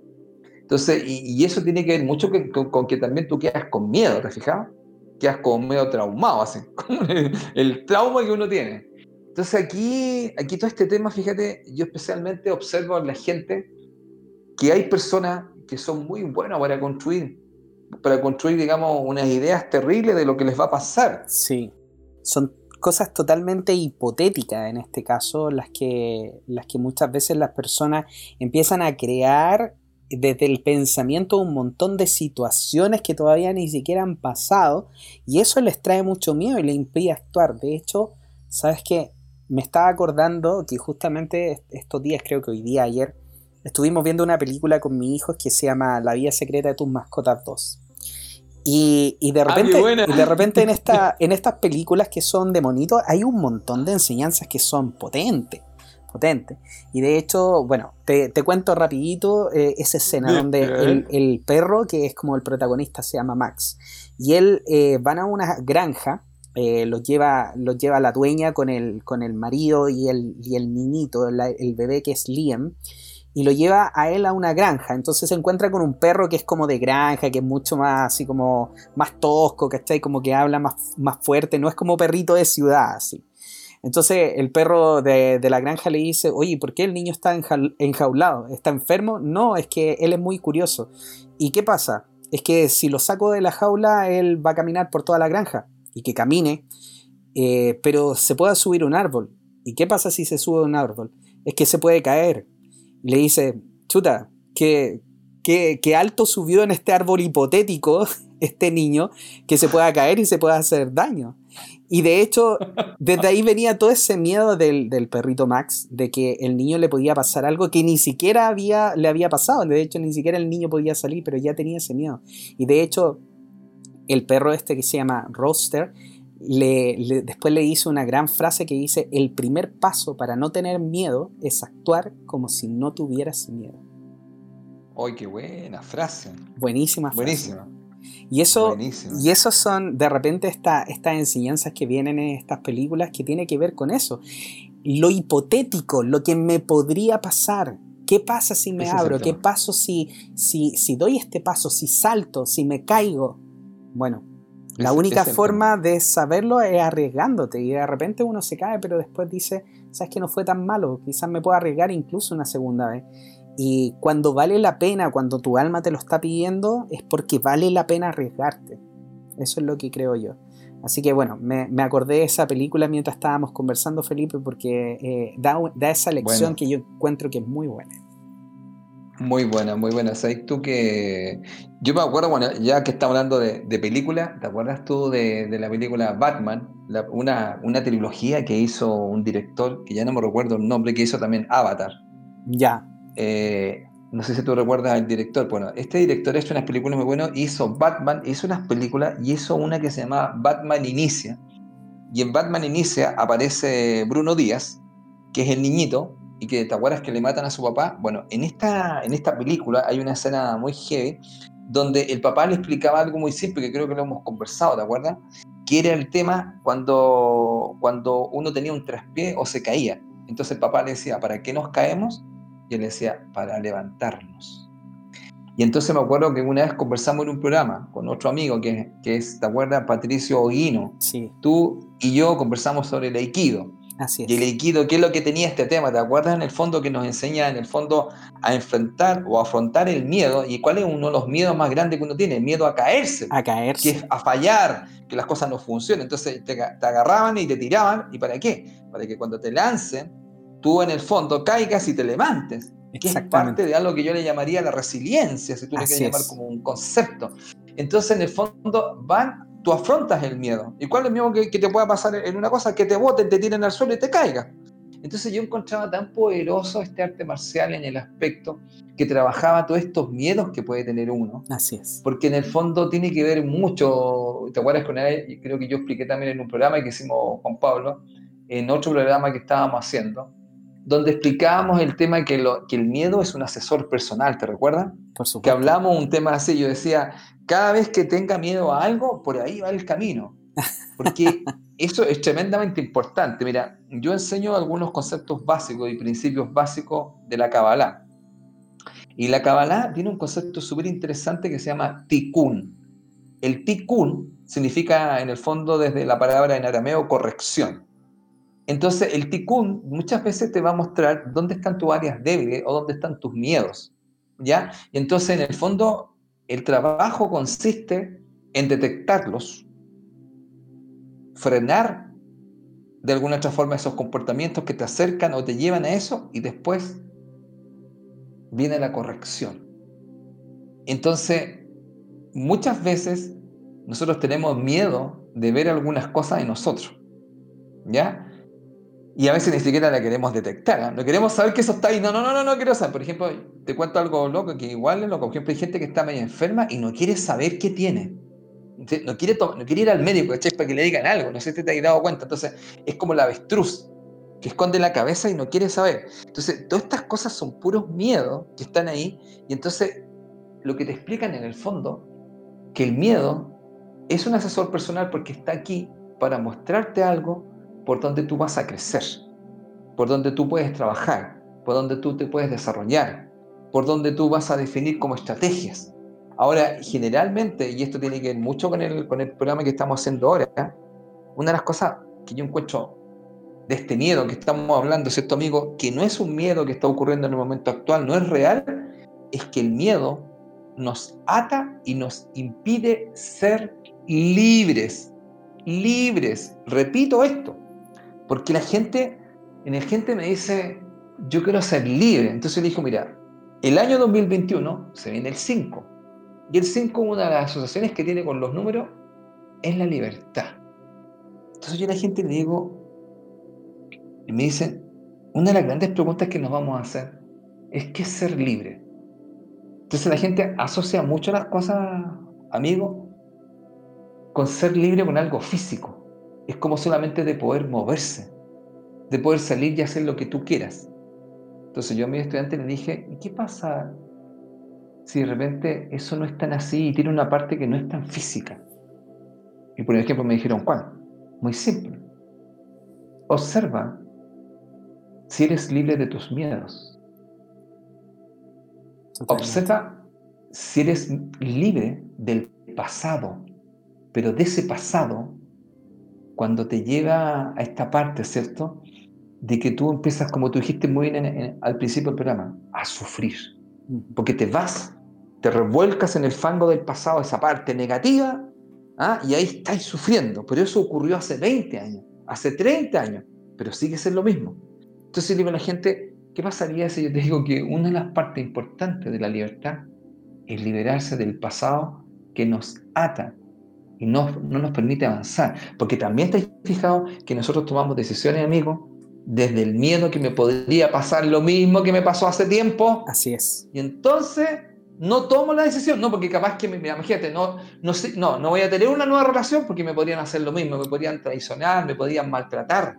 Entonces, y, eso tiene que ver mucho con, que también tú quedas con miedo, ¿te fijas? Quedas como medio traumado, así, (laughs) el, el trauma que uno tiene. Entonces aquí, aquí todo este tema, fíjate, yo especialmente observo en la gente que hay personas que son muy buenas para construir, para construir, digamos, unas ideas terribles de lo que les va a pasar. Sí, son cosas totalmente hipotéticas en este caso, las que, las que muchas veces las personas empiezan a crear desde el pensamiento un montón de situaciones que todavía ni siquiera han pasado y eso les trae mucho miedo y les impide actuar. De hecho, ¿sabes qué? Me estaba acordando que justamente estos días, creo que hoy día, ayer, estuvimos viendo una película con mi hijo que se llama La vida secreta de tus mascotas 2. Y, de ah, repente, de repente en, esta, (laughs) en estas películas que son de monitos hay un montón de enseñanzas que son potentes. Potentes. Y de hecho, bueno, te, cuento rapidito eh, esa escena donde el, perro, que es como el protagonista, se llama Max. Y él eh, van a una granja eh, los, lleva, los lleva la dueña con el, con el marido y el, y el niñito, el bebé que es Liam, y lo lleva a él a una granja. Entonces se encuentra con un perro que es como de granja, que es mucho más así como más tosco, ¿cachai? Como que habla más, más fuerte, no es como perrito de ciudad, así. Entonces el perro de, la granja le dice, oye, ¿por qué el niño está enjaulado? ¿Está enfermo? No, es que él es muy curioso. ¿Y qué pasa? Es que si lo saco de la jaula, él va a caminar por toda la granja y que camine, eh, pero se pueda subir un árbol. ¿Y qué pasa si se sube un árbol? Es que se puede caer. le dice, chuta, que, que, alto subió en este árbol hipotético (laughs) este niño que se pueda caer y se pueda hacer daño. Y de hecho, desde ahí venía todo ese miedo del, perrito Max, de que el niño le podía pasar algo que ni siquiera había, le había pasado. De hecho, ni siquiera el niño podía salir, pero ya tenía ese miedo. Y de hecho, el perro este que se llama Roster, le, después le hizo una gran frase que dice, el primer paso para no tener miedo es actuar como si no tuvieras miedo. ¡Ay, qué buena frase! Buenísima frase. Buenísima. Y eso, y eso son de repente estas enseñanzas que vienen en estas películas que tiene que ver con eso. Lo hipotético, lo que me podría pasar. ¿Qué pasa si me abro? ¿Qué paso si, si, si doy este paso? Si salto, si me caigo. Bueno, la única forma de saberlo es arriesgándote y de repente uno se cae, pero después dice, sabes que no fue tan malo, quizás me puedo arriesgar incluso una segunda vez. Y cuando vale la pena, cuando tu alma te lo está pidiendo, es porque vale la pena arriesgarte. Eso es lo que creo yo. Así que bueno, me, acordé de esa película mientras estábamos conversando, Felipe, porque eh, da, esa lección que yo encuentro que es muy buena. Muy buena, muy buena. ¿Sabes tú que.? Yo me acuerdo, bueno, ya que estamos hablando de, de película, ¿te acuerdas tú de, la película Batman? una, una trilogía que hizo un director, que ya no me recuerdo el nombre, que hizo también Avatar. Ya. Eh, no sé si tú recuerdas al director. Bueno, este director ha hecho unas películas muy buenas. Hizo Batman, hizo unas películas y hizo una que se llama Batman Inicia. Y en Batman Inicia aparece Bruno Díaz, que es el niñito, y que te acuerdas que le matan a su papá. Bueno, en esta, en esta película hay una escena muy heavy donde el papá le explicaba algo muy simple, que creo que lo hemos conversado, ¿te acuerdas? Que era el tema cuando, cuando uno tenía un traspié o se caía. Entonces el papá le decía, ¿para qué nos caemos? Y él decía, para levantarnos. Y entonces me acuerdo que una vez conversamos en un programa con otro amigo que, que es, ¿te acuerdas? Patricio Oguino. Sí. Tú y yo conversamos sobre el Aikido. Así es. Y el Aikido, ¿qué es lo que tenía este tema? ¿Te acuerdas en el fondo que nos enseña en el fondo a enfrentar o afrontar el miedo? ¿Y cuál es uno de los miedos más grandes que uno tiene? El miedo a caerse. A caerse. Que es a fallar, que las cosas no funcionen. Entonces te, te agarraban y te tiraban. ¿Y para qué? Para que cuando te lancen tú en el fondo caigas y te levantes. Que es parte de algo que yo le llamaría la resiliencia, si tú le quieres llamar como un concepto. Entonces, en el fondo, van, tú afrontas el miedo. ¿Y cuál es el miedo que, te pueda pasar en una cosa? Que te boten, te tiren al suelo y te caigas. Entonces yo encontraba tan poderoso este arte marcial en el aspecto que trabajaba todos estos miedos que puede tener uno. Así es. Porque en el fondo tiene que ver mucho, te acuerdas con él, creo que yo expliqué también en un programa que hicimos con Pablo, en otro programa que estábamos haciendo, donde explicábamos el tema que, lo, que el miedo es un asesor personal, ¿te recuerdas? Por supuesto. Que hablamos un tema así, yo decía, cada vez que tenga miedo a algo, por ahí va el camino. Porque (laughs) eso es tremendamente importante. Mira, yo enseño algunos conceptos básicos y principios básicos de la Kabbalah. Y la Kabbalah tiene un concepto súper interesante que se llama tikkun. El tikkun significa, en el fondo, desde la palabra en arameo, corrección. Entonces, el tikkun muchas veces te va a mostrar dónde están tus áreas débiles o dónde están tus miedos, ¿ya? Y entonces, en el fondo, el trabajo consiste en detectarlos, frenar de alguna otra forma esos comportamientos que te acercan o te llevan a eso y después viene la corrección. Entonces, muchas veces nosotros tenemos miedo de ver algunas cosas en nosotros, ¿ya? Y a veces ni siquiera la queremos detectar. ¿ah? No queremos saber que eso está ahí. No, no, no, no, no quiero saber. Por ejemplo, te cuento algo loco que igual es loco. Por ejemplo, hay gente que está medio enferma y no quiere saber qué tiene. No quiere, no quiere ir al médico para que le digan algo. No sé si te has dado cuenta. Entonces, es como la avestruz que esconde la cabeza y no quiere saber. Entonces, todas estas cosas son puros miedos que están ahí. Y entonces, lo que te explican en el fondo, que el miedo es un asesor personal porque está aquí para mostrarte algo por donde tú vas a crecer, por donde tú puedes trabajar, por donde tú te puedes desarrollar, por donde tú vas a definir como estrategias. Ahora, generalmente, y esto tiene que ver mucho con el, con el programa que estamos haciendo ahora, una de las cosas que yo encuentro de este miedo que estamos hablando, ¿cierto, amigo? Que no es un miedo que está ocurriendo en el momento actual, no es real, es que el miedo nos ata y nos impide ser libres. Libres. Repito esto, porque la gente, en el gente me dice, yo quiero ser libre. Entonces le dijo, mira, el año 2021 se viene el 5. Y el 5, una de las asociaciones que tiene con los números, es la libertad. Entonces yo a la gente le digo, y me dicen, una de las grandes preguntas que nos vamos a hacer es qué es ser libre. Entonces la gente asocia mucho las cosas, amigo, con ser libre con algo físico. Es como solamente de poder moverse, de poder salir y hacer lo que tú quieras. Entonces yo a mi estudiante le dije, ¿y qué pasa si de repente eso no es tan así y tiene una parte que no es tan física? Y por ejemplo me dijeron, ¿cuál? Muy simple. Observa si eres libre de tus miedos. Observa si eres libre del pasado, pero de ese pasado, cuando te llega a esta parte, ¿cierto? De que tú empiezas, como tú dijiste muy bien al principio del programa, a sufrir. Porque te vas, te revuelcas en el fango del pasado, esa parte negativa, ¿ah? y ahí estás sufriendo. Pero eso ocurrió hace 20 años hace 30 años, pero sigue siendo lo mismo. Entonces digo a la gente, ¿qué pasaría si yo te digo que una de las partes importantes de la libertad es liberarse del pasado que nos ata y no, no nos permite avanzar? Porque también te fijado que nosotros tomamos decisiones, amigos, desde el miedo que me podría pasar lo mismo que me pasó hace tiempo. Así es. Y entonces no tomo la decisión, no, porque capaz que, mira, imagínate, no, no, sé, no, no voy a tener una nueva relación porque me podrían hacer lo mismo, me podrían traicionar, me podrían maltratar.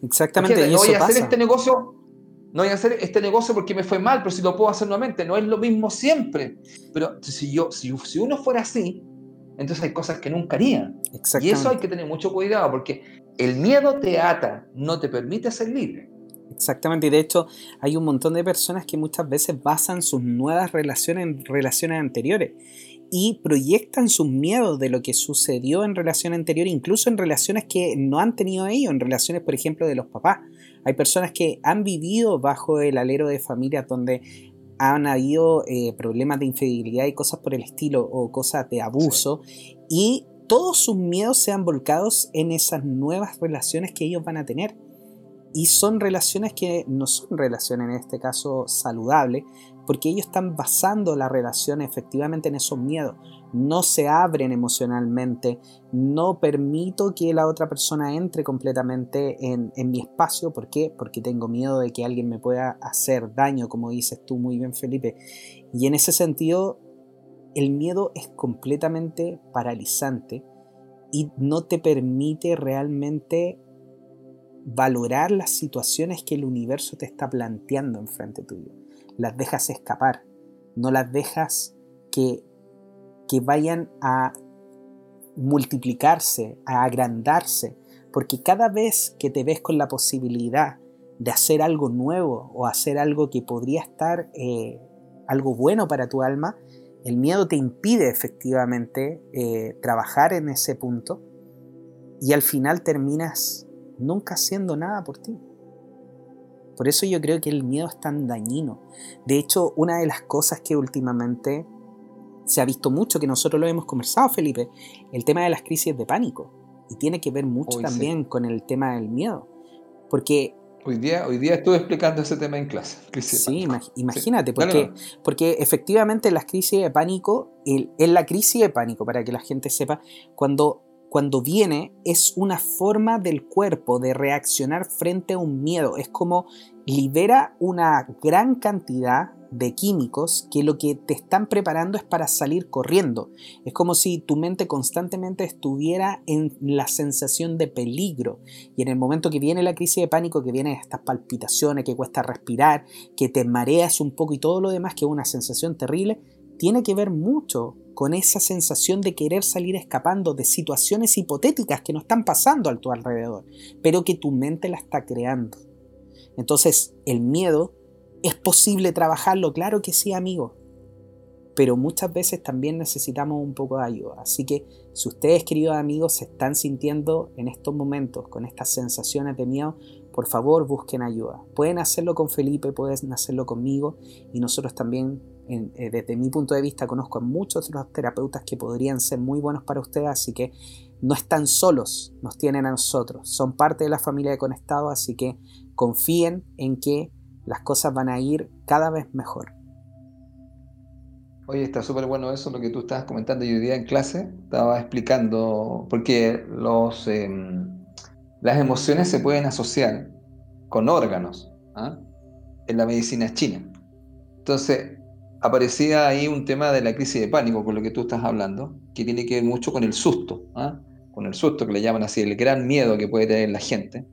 Exactamente. no voy a hacer este negocio, no voy a hacer este negocio porque me fue mal, pero si lo puedo hacer nuevamente, no es lo mismo siempre. Pero si, yo, si, si uno fuera así, entonces hay cosas que nunca haría. Y eso hay que tener mucho cuidado porque el miedo te ata, no te permite ser libre. Exactamente, y de hecho hay un montón de personas que muchas veces basan sus nuevas relaciones en relaciones anteriores y proyectan sus miedos de lo que sucedió en relaciones anteriores, incluso en relaciones que no han tenido ellos, en relaciones, por ejemplo, de los papás. Hay personas que han vivido bajo el alero de familias donde han habido eh, problemas de infidelidad y cosas por el estilo, o cosas de abuso, y todos sus miedos se han volcado en esas nuevas relaciones que ellos van a tener. Y son relaciones que no son relaciones en este caso saludables, porque ellos están basando la relación efectivamente en esos miedos. No se abren emocionalmente, no permito que la otra persona entre completamente en, mi espacio. ¿Por qué? Porque tengo miedo de que alguien me pueda hacer daño, como dices tú muy bien, Felipe. Y en ese sentido, el miedo es completamente paralizante y no te permite realmente valorar las situaciones que el universo te está planteando enfrente tuyo. Las dejas escapar, no las dejas que, que vayan a multiplicarse, a agrandarse, porque cada vez que te ves con la posibilidad de hacer algo nuevo o hacer algo que podría estar eh, algo bueno para tu alma, el miedo te impide efectivamente eh, trabajar en ese punto y al final terminas nunca haciendo nada por ti. Por eso yo creo que el miedo es tan dañino. De hecho, una de las cosas que últimamente se ha visto mucho, que nosotros lo hemos conversado, Felipe, el tema de las crisis de pánico. Y tiene que ver mucho también con el tema del miedo. Porque... Hoy día, hoy día estuve explicando ese tema en clase. sí, imagínate, porque, porque efectivamente las crisis de pánico, en la crisis de pánico, para que la gente sepa, cuando cuando viene es una forma del cuerpo de reaccionar frente a un miedo. Es como libera una gran cantidad de químicos que lo que te están preparando es para salir corriendo. Es como si tu mente constantemente estuviera en la sensación de peligro. Y en el momento que viene la crisis de pánico, que vienen estas palpitaciones, que cuesta respirar, que te mareas un poco y todo lo demás, que es una sensación terrible, tiene que ver mucho con esa sensación de querer salir escapando de situaciones hipotéticas que no están pasando a tu alrededor, pero que tu mente la está creando. Entonces, el miedo es posible trabajarlo, claro que sí, amigo, pero muchas veces también necesitamos un poco de ayuda. Así que si ustedes, queridos amigos, se están sintiendo en estos momentos con estas sensaciones de miedo, por favor busquen ayuda. Pueden hacerlo con Felipe, pueden hacerlo conmigo y nosotros también eh, desde mi punto de vista conozco a muchos otros terapeutas que podrían ser muy buenos para ustedes, así que no están solos, nos tienen a nosotros, son parte de la familia de Conectado, así que confíen en que las cosas van a ir cada vez mejor. Oye, está súper bueno eso, lo que tú estabas comentando. Yo hoy día en clase estaba explicando, porque los, em, las emociones se pueden asociar con órganos ¿ah? en la medicina china. Entonces, aparecía ahí un tema de la crisis de pánico, con lo que tú estás hablando, que tiene que ver mucho con el susto, ¿ah? con el susto que le llaman así, el gran miedo que puede tener la gente.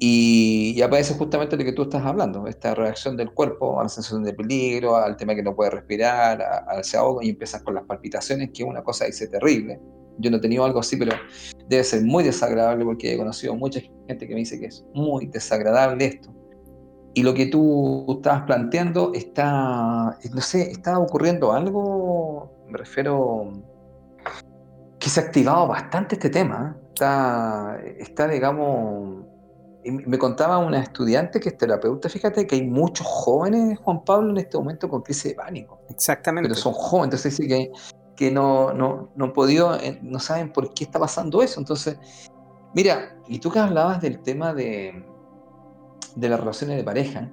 Y, aparece justamente lo que tú estás hablando, esta reacción del cuerpo a la sensación de peligro, al tema que no puede respirar, al se ahoga y empiezas con las palpitaciones, que es una cosa dice terrible. Yo no he tenido algo así, pero debe ser muy desagradable porque he conocido mucha gente que me dice que es muy desagradable esto. Y lo que tú estabas planteando está, no sé, está ocurriendo algo, me refiero, que se ha activado bastante este tema. ¿eh? Está, está, digamos, me contaba una estudiante que es terapeuta, fíjate que hay muchos jóvenes, Juan Pablo, en este momento con crisis de pánico. Exactamente. Pero son jóvenes, entonces dice que, que no, no, no han podido, eh, no saben por qué está pasando eso. Entonces, mira, y tú que hablabas del tema de, de las relaciones de pareja.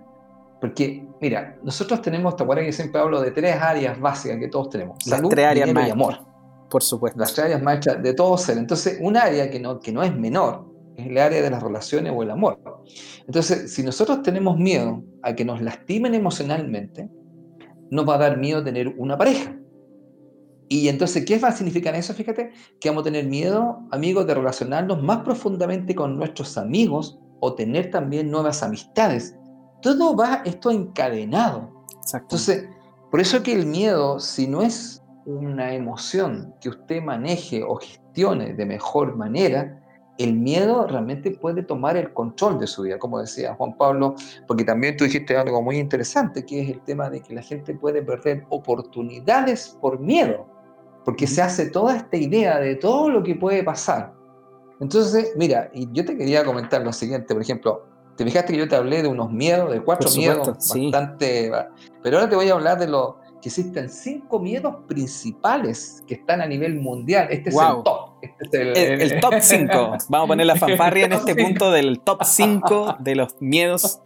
Porque, mira, nosotros tenemos, ¿te acuerdas que siempre hablo de tres áreas básicas que todos tenemos? Salud, tres áreas y amor. Por supuesto. Las tres áreas maestras de todo ser. Entonces, un área que no, que no es menor es el área de las relaciones o el amor. Entonces, si nosotros tenemos miedo a que nos lastimen emocionalmente, nos va a dar miedo tener una pareja. Y entonces, ¿qué va a significar eso? Fíjate que vamos a tener miedo, amigos, de relacionarnos más profundamente con nuestros amigos o tener también nuevas amistades. Todo va esto encadenado. Entonces, por eso que el miedo, si no es una emoción que usted maneje o gestione de mejor manera, el miedo realmente puede tomar el control de su vida, como decía Juan Pablo, porque también tú dijiste algo muy interesante, que es el tema de que la gente puede perder oportunidades por miedo, porque se hace toda esta idea de todo lo que puede pasar. Entonces, mira, y yo te quería comentar lo siguiente, por ejemplo, te fijaste que yo te hablé de unos miedos, de cuatro miedos, bastante... Pero ahora te voy a hablar de lo que existen cinco miedos principales que están a nivel mundial. Este es el top. Este es el, top 5. (laughs) Vamos a poner la fanfarria en este punto del top 5 de los miedos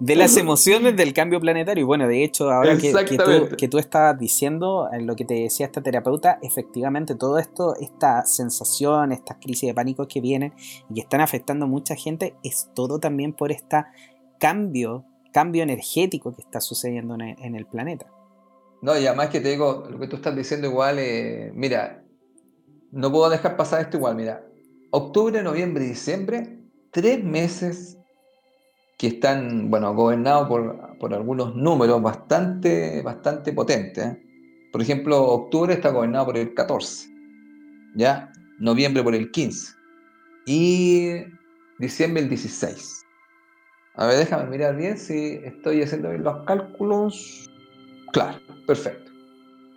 de las emociones del cambio planetario. Y bueno, de hecho, ahora que, que, tú, estabas diciendo, en lo que te decía esta terapeuta, efectivamente todo esto, esta sensación, estas crisis de pánico que vienen y que están afectando a mucha gente, es todo también por este cambio, cambio energético que está sucediendo en el, planeta. No, y además que te digo, lo que tú estás diciendo igual, eh, mira, no puedo dejar pasar esto igual, mira, octubre, noviembre y diciembre, tres meses que están, bueno, gobernados por, algunos números bastante, bastante potentes. ¿eh? Por ejemplo, octubre está gobernado por el 14, ¿ya? Noviembre por el 15 y diciembre el 16. A ver, déjame mirar bien si estoy haciendo bien los cálculos. Claro, perfecto.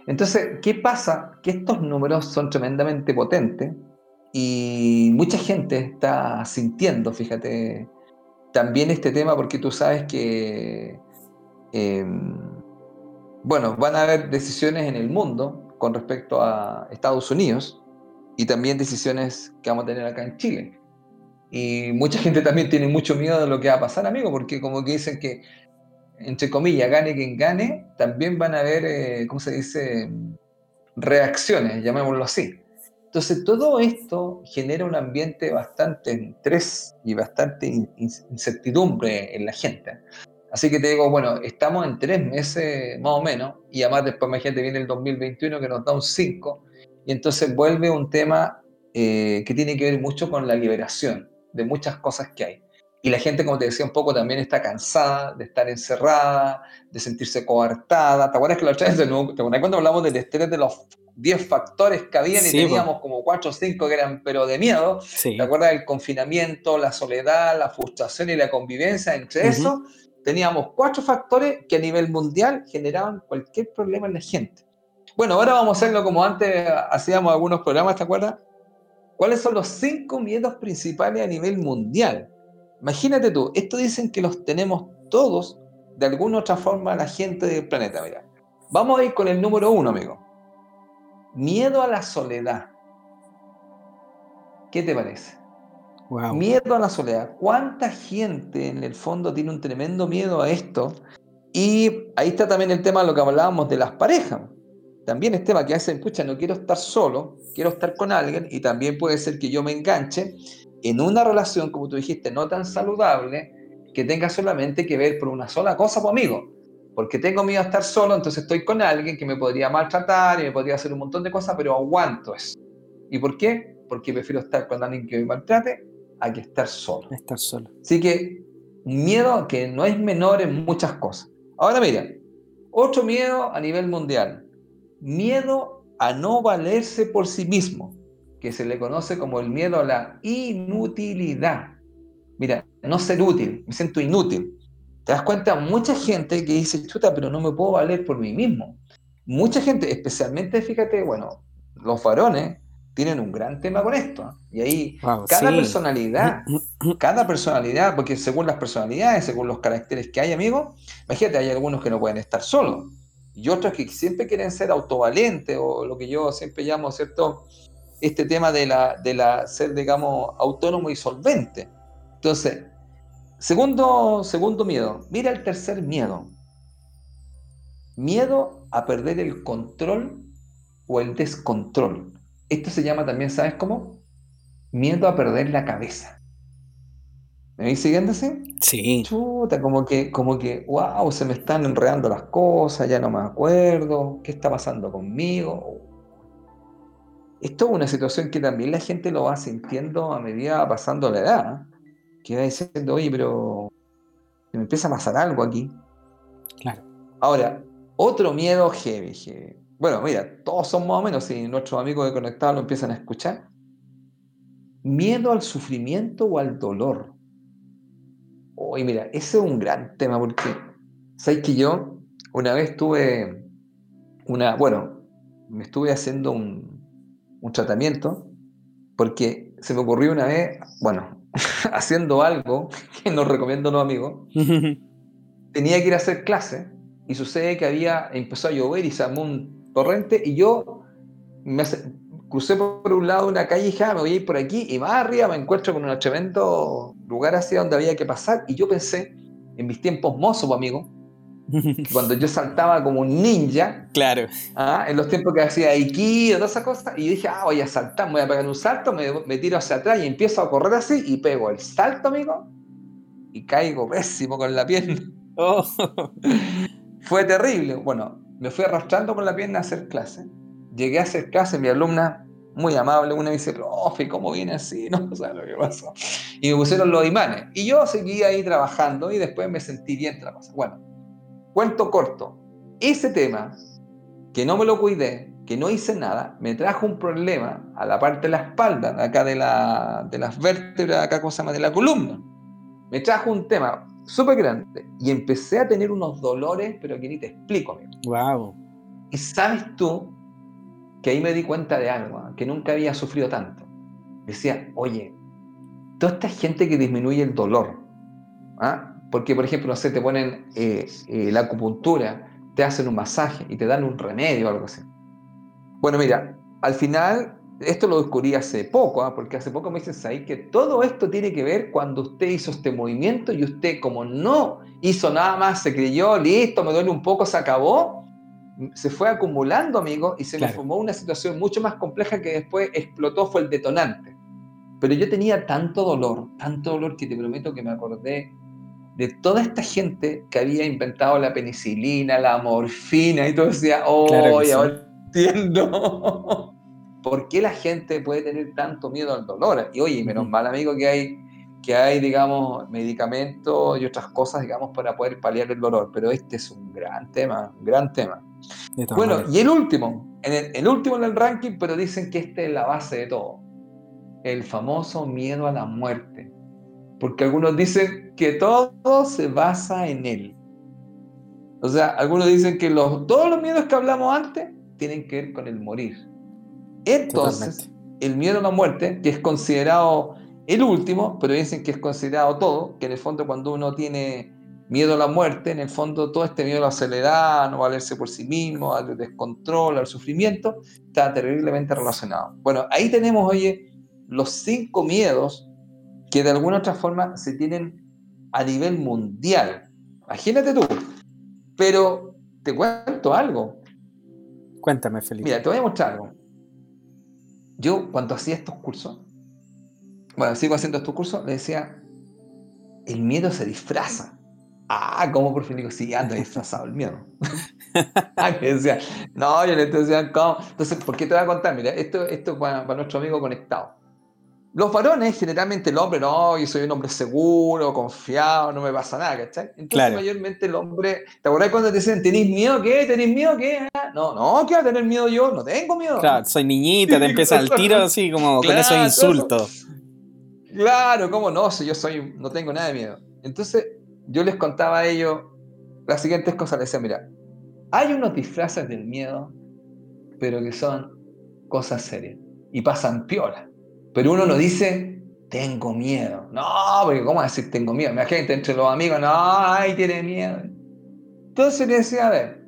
Entonces, ¿qué pasa? Que estos números son tremendamente potentes y mucha gente está sintiendo, fíjate, también este tema porque tú sabes que, em, bueno, van a haber decisiones en el mundo con respecto a Estados Unidos y también decisiones que vamos a tener acá en Chile. Y mucha gente también tiene mucho miedo de lo que va a pasar, amigo, porque como que dicen que, entre comillas, gane quien gane, también van a haber, eh, ¿cómo se dice?, reacciones, llamémoslo así. Entonces, todo esto genera un ambiente bastante estrés y bastante incertidumbre en la gente. Así que te digo, bueno, estamos en tres meses más o menos, y además después, imagínate, viene el 2021 que nos da un 5, y entonces vuelve un tema eh, que tiene que ver mucho con la liberación de muchas cosas que hay. Y la gente, como te decía un poco, también está cansada de estar encerrada, de sentirse coartada. ¿Te acuerdas que la otra vez, ¿te acuerdas cuando hablamos del estrés de los 10 factores que habían y teníamos como 4 o 5 que eran pero de miedo? ¿Te acuerdas del confinamiento, la soledad, la frustración y la convivencia? Entre eso, teníamos cuatro factores que a nivel mundial generaban cualquier problema en la gente. Bueno, ahora vamos a hacerlo como antes hacíamos algunos programas, ¿te acuerdas? ¿Cuáles son los cinco miedos principales a nivel mundial? Imagínate tú, esto dicen que los tenemos todos, de alguna u otra forma, la gente del planeta. Mira, vamos a ir con el número uno, amigo. Miedo a la soledad. ¿Qué te parece? Miedo a la soledad. ¿Cuánta gente en el fondo tiene un tremendo miedo a esto? Y ahí está también el tema de lo que hablábamos de las parejas. También es tema que a veces, escucha, no quiero estar solo, quiero estar con alguien y también puede ser que yo me enganche en una relación, como tú dijiste, no tan saludable, que tenga solamente que ver por una sola cosa, amigo. Porque tengo miedo a estar solo, entonces estoy con alguien que me podría maltratar y me podría hacer un montón de cosas, pero aguanto eso. ¿Y por qué? Porque prefiero estar con alguien que me maltrate a que estar solo. Estar solo. Así que miedo que no es menor en muchas cosas. Ahora mira, otro miedo a nivel mundial. Miedo a no valerse por sí mismo que se le conoce como el miedo a la inutilidad. Mira, no ser útil, me siento inútil. Te das cuenta, mucha gente que dice, chuta, pero no me puedo valer por mí mismo. Mucha gente, especialmente, fíjate, bueno, los varones tienen un gran tema con esto. ¿eh? Y ahí, cada personalidad, cada personalidad, porque según las personalidades, según los caracteres que hay, amigo, imagínate, hay algunos que no pueden estar solos y otros que siempre quieren ser autovalentes o lo que yo siempre llamo, ¿cierto? este tema de la, de la ser, digamos, autónomo y solvente. Entonces, segundo, segundo miedo, mira el tercer miedo. Miedo a perder el control o el descontrol. Esto se llama también, ¿sabes cómo? Miedo a perder la cabeza. ¿Me veis siguiéndose? Sí. Chuta, como que, como que, wow, se me están enredando las cosas, ya no me acuerdo, ¿qué está pasando conmigo? Esto es una situación que también la gente lo va sintiendo a medida pasando la edad. Que va diciendo, oye, pero me empieza a pasar algo aquí. Claro. Ahora, otro miedo heavy, Bueno, mira, todos son más o menos, si nuestros amigos de Conectados lo empiezan a escuchar. Miedo al sufrimiento o al dolor. Oye, mira, ese es un gran tema porque, ¿sabes que yo una vez tuve una, bueno, me estuve haciendo un, un tratamiento, porque se me ocurrió una vez, bueno, (laughs) haciendo algo que no recomiendo a los amigos, (laughs) tenía que ir a hacer clase y sucede que había, empezó a llover y se armó un torrente y yo me crucé por un lado una calle y ah, me voy a ir por aquí y más arriba me encuentro con un tremendo lugar hacia donde había que pasar y yo pensé, en mis tiempos mozos, amigo, (laughs) cuando yo saltaba como un ninja. Claro. ¿ah? En los tiempos que hacía Aikido, todas esas cosas. Y dije, ah, voy a saltar, voy a pegar un salto, me, tiro hacia atrás y empiezo a correr así y pego el salto, amigo. Y caigo pésimo con la pierna. (laughs) Oh. (laughs) Fue terrible. Bueno, me fui arrastrando con la pierna a hacer clase. Llegué a hacer clase, mi alumna muy amable, una me dice, profe, ¿cómo viene así? No sé lo que pasó. Y me pusieron los imanes. Y yo seguí ahí trabajando y después me sentí bien. Bueno, Cuento corto, ese tema, que no me lo cuidé, que no hice nada, me trajo un problema a la parte de la espalda, acá de, la, de las vértebras, acá cosa más de la columna. Me trajo un tema súper grande y empecé a tener unos dolores, pero que ni te explico, amigo. Wow. Y sabes tú que ahí me di cuenta de algo, ¿ah? que nunca había sufrido tanto. Decía, oye, toda esta gente que disminuye el dolor, ¿ah? Porque, por ejemplo, no sé, te ponen eh, eh, la acupuntura, te hacen un masaje y te dan un remedio o algo así. Bueno, mira, al final, esto lo descubrí hace poco, ¿ah? porque hace poco me dicen ahí que todo esto tiene que ver cuando usted hizo este movimiento y usted, como no hizo nada más, se creyó, listo, me duele un poco, se acabó, se fue acumulando, amigo, y se me formó una situación mucho más compleja que después explotó, fue el detonante. Pero yo tenía tanto dolor, tanto dolor que te prometo que me acordé de toda esta gente que había inventado la penicilina, la morfina y todo, decía, oh, ahora entiendo (laughs) por qué la gente puede tener tanto miedo al dolor. Y oye, menos mal, amigo, que hay que hay, digamos, medicamentos y otras cosas, digamos, para poder paliar el dolor, pero este es un gran tema, un gran tema. Bueno, y el último, en el, último en el ranking, pero dicen que este es la base de todo, el famoso miedo a la muerte, porque algunos dicen que todo se basa en él. O sea, algunos dicen que los, todos los miedos que hablamos antes tienen que ver con el morir. Entonces, el miedo a la muerte, que es considerado el último, pero dicen que es considerado todo, que en el fondo cuando uno tiene miedo a la muerte, en el fondo todo este miedo a la soledad, no valerse por sí mismo, al descontrol, al sufrimiento, está terriblemente relacionado. Bueno, ahí tenemos, oye, los cinco miedos que de alguna otra forma se tienen a nivel mundial. Imagínate tú. Pero te cuento algo. Cuéntame, Felipe. Mira, te voy a mostrar algo. Yo, cuando hacía estos cursos, bueno, sigo haciendo estos cursos, le decía, el miedo se disfraza. Ah, ¿cómo por fin digo? Sí, ando disfrazado el miedo. (laughs) Decía, no, yo le decía, ¿cómo? Entonces, ¿por qué te voy a contar? Mira, esto, esto para, para nuestro amigo conectado. Los varones, generalmente el hombre, no, yo soy un hombre seguro, confiado, no me pasa nada, ¿cachai? Entonces, mayormente el hombre, ¿te acordás cuando te dicen, ¿tenéis miedo qué? ¿Tenéis miedo qué? No, no, ¿qué va a tener miedo yo? No tengo miedo. Claro, soy niñita, te empieza el tiro así como con esos insultos. Claro, ¿cómo no? Si yo soy, no tengo nada de miedo. Entonces, yo les contaba a ellos las siguientes cosas. Les decía, mira, hay unos disfraces del miedo, pero que son cosas serias y pasan piola. Pero uno no dice, tengo miedo. No, porque ¿cómo decir tengo miedo? Imagínate entre los amigos, no, ay, tiene miedo. Entonces le decía, a ver,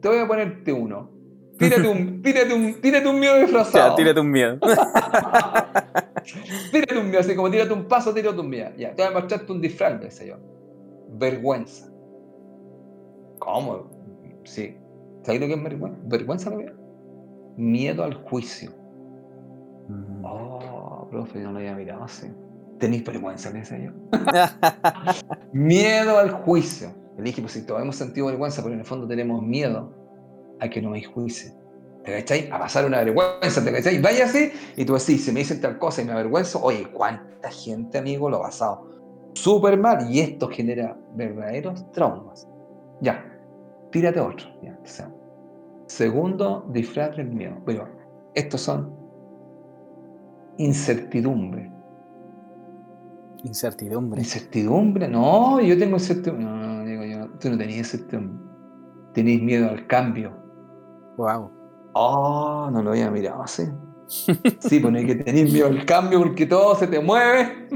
te voy a ponerte uno. Tírate un, (laughs) tírate un, tírate un miedo disfrazado. Ya, tírate un miedo. (laughs) tírate un miedo, así como tírate un paso, tírate un miedo. Ya, te voy a mostrarte un disfraz, decía yo. Vergüenza. ¿Cómo? Sí. ¿Sabes lo que es vergüenza? ¿Vergüenza Miedo al juicio. Oh, profe, no lo había mirado así. ¿Tenéis vergüenza, le decía yo? miedo al juicio. Le dije, pues si todos hemos sentido vergüenza, pero en el fondo tenemos miedo a que no me juicio. ¿Te cachai? A pasar una vergüenza, ¿te cachai? Vaya así, y tú decís, si me dicen tal cosa y me avergüenzo, oye, ¿cuánta gente, amigo, lo ha pasado? Súper mal, y esto genera verdaderos traumas. Ya, tírate otro. Ya, Segundo, disfraz del miedo. Pero estos son incertidumbre. Incertidumbre. Incertidumbre, no, yo tengo incertidumbre. No, no, digo yo, tú no tenías incertidumbre. Tenéis miedo al cambio. Wow. Oh, no lo había mirado así. Sí, pues hay que tener miedo al cambio porque todo se te mueve.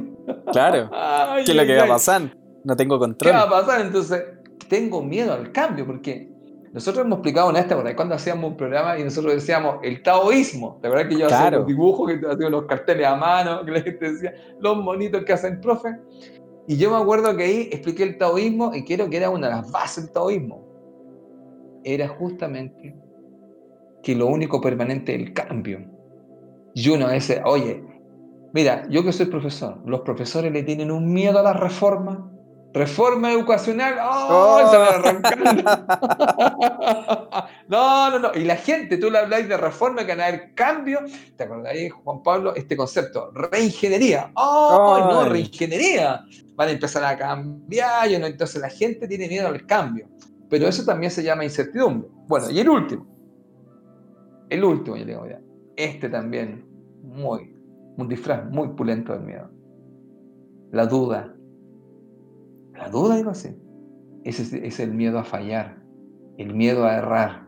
Claro. (laughs) ¿Qué es lo que va a pasar? No tengo control. ¿Qué va a pasar? Entonces, tengo miedo al cambio porque nosotros hemos explicado en esta, cuando hacíamos un programa y nosotros decíamos el taoísmo, ¿te acuerdas que yo hacía los dibujos, que hacía los carteles a mano, que la gente decía, los monitos que hacen profe? Y yo me acuerdo que ahí expliqué el taoísmo y creo que era una de las bases del taoísmo. Era justamente que lo único permanente es el cambio. Y uno a veces, oye, mira, yo que soy profesor, los profesores le tienen un miedo a la reforma Reforma educacional, ¡oh! (laughs) no, no, no. Y la gente, tú le habláis de reforma, que van a haber cambio. ¿Te acordáis, Juan Pablo, este concepto? Reingeniería. ¡Oh! No, reingeniería. Van a empezar a cambiar. Y entonces la gente tiene miedo al cambio. Pero eso también se llama incertidumbre. Bueno, y el último. El último, yo digo, mira. Este también, muy, un disfraz muy pulento del miedo. La duda la duda, digo así. Ese es, el miedo a fallar, el miedo a errar.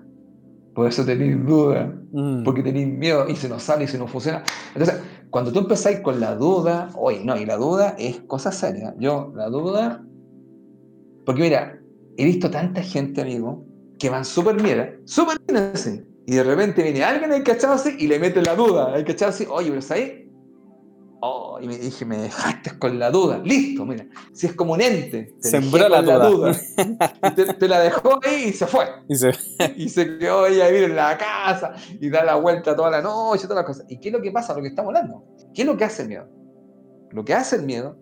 Por eso tenéis duda, mm. porque tenéis miedo y se nos sale y se nos funciona. Entonces, cuando tú empezáis con la duda, oye, no, y la duda es cosa seria. Yo, la duda, porque mira, he visto tanta gente, amigo, que van súper bien, súper bien así. Y de repente viene alguien el cachado así y le mete la duda. El cachado así, oye, pero ahí Oh, y me dije, me dejaste con la duda. Listo, mira. Si es como un ente. Sembró la, duda. te, la dejó ahí y se fue. (laughs) Y se, (laughs) y se quedó ahí a vivir en la casa y da la vuelta toda la noche, todas las cosas. ¿Y qué es lo que pasa? Lo que estamos hablando. ¿Qué es lo que hace el miedo? Lo que hace el miedo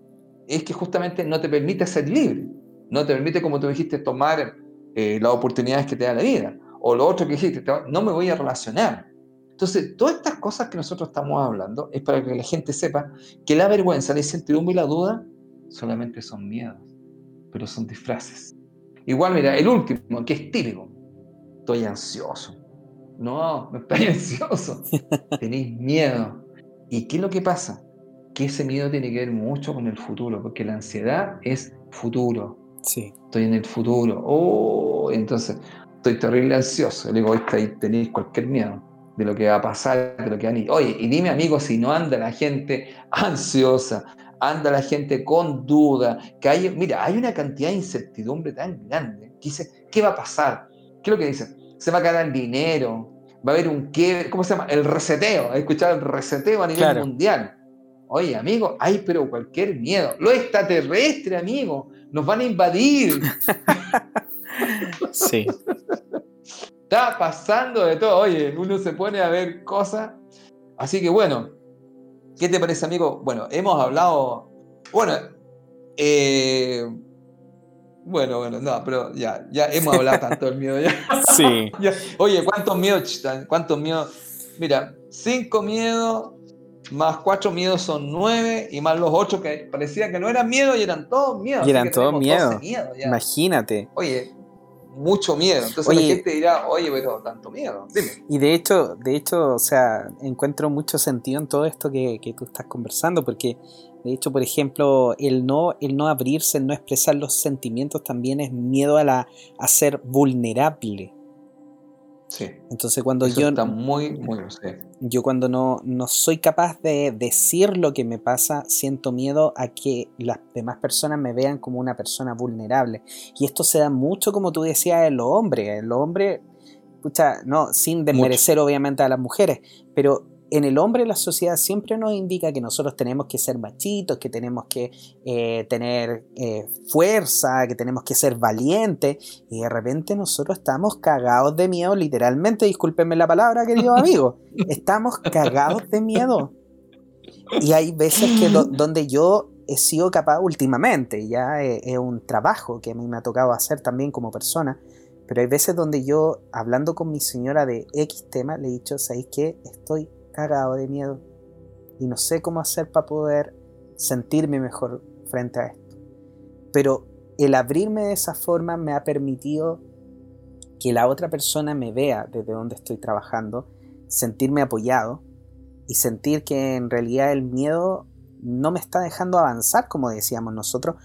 es que justamente no te permite ser libre. No te permite, como tú dijiste, tomar eh, las oportunidades que te da la vida. O lo otro que dijiste, no me voy a relacionar. Entonces, todas estas cosas que nosotros estamos hablando es para que la gente sepa que la vergüenza, la incertidumbre y la duda solamente son miedos, pero son disfraces. Igual, mira, el último, que es típico. Estoy ansioso. No, no estoy (laughs) ansioso. Tenéis miedo. ¿Y qué es lo que pasa? Que ese miedo tiene que ver mucho con el futuro, porque la ansiedad es futuro. Sí. Estoy en el futuro. Oh, entonces, estoy terrible ansioso. El egoísta ahí tenéis cualquier miedo de lo que va a pasar, de lo que van a. Oye, y dime, amigo, si no anda la gente (laughs) ansiosa, anda la gente con duda, que hay, mira, hay una cantidad de incertidumbre tan grande que dice, ¿qué va a pasar? ¿Qué es lo que dicen? Se va a quedar el dinero, va a haber un qué, ¿cómo se llama? El reseteo, ¿has escuchado el reseteo a nivel mundial? Oye, amigo, hay pero cualquier miedo. Lo extraterrestre, amigo, nos van a invadir. (laughs) sí. (laughs) Está pasando de todo. Oye, uno se pone a ver cosas. Así que bueno, ¿qué te parece, amigo? Bueno, hemos hablado. Bueno, eh, bueno, bueno, no, pero ya, ya hemos hablado tanto del miedo. Ya. (laughs) Sí. (laughs) Oye, ¿cuántos miedos? ¿Cuántos miedos? Mira, cinco miedos más cuatro miedos son nueve y más los ocho que parecía que no eran miedo y eran todos miedos. Y eran todos miedos. Imagínate. Oye, mucho miedo. Entonces la gente dirá, oye, pero tanto miedo. Dime. Y de hecho, de hecho, o sea, encuentro mucho sentido en todo esto que, que tú estás conversando, porque de hecho, por ejemplo, el no, el no abrirse, el no expresar los sentimientos también es miedo a, la, a ser vulnerable. Entonces cuando yo... Está muy, muy... Yo cuando no, no soy capaz de decir lo que me pasa, siento miedo a que las demás personas me vean como una persona vulnerable. Y esto se da mucho, como tú decías, en los hombres. En los hombres, pucha, no, sin desmerecer obviamente a las mujeres, pero en el hombre la sociedad siempre nos indica que nosotros tenemos que ser machitos, que tenemos que eh, tener eh, fuerza, que tenemos que ser valientes, y de repente nosotros estamos cagados de miedo, literalmente, discúlpenme la palabra, querido amigo, (laughs) estamos cagados de miedo. Y hay veces que donde yo he sido capaz últimamente, ya es, un trabajo que a mí me ha tocado hacer también como persona, pero hay veces donde yo, hablando con mi señora de X tema, le he dicho, ¿sabéis qué? Estoy cagado de miedo y no sé cómo hacer para poder sentirme mejor frente a esto. Pero el abrirme de esa forma me ha permitido que la otra persona me vea desde donde estoy trabajando, sentirme apoyado y sentir que en realidad el miedo no me está dejando avanzar, como decíamos nosotros,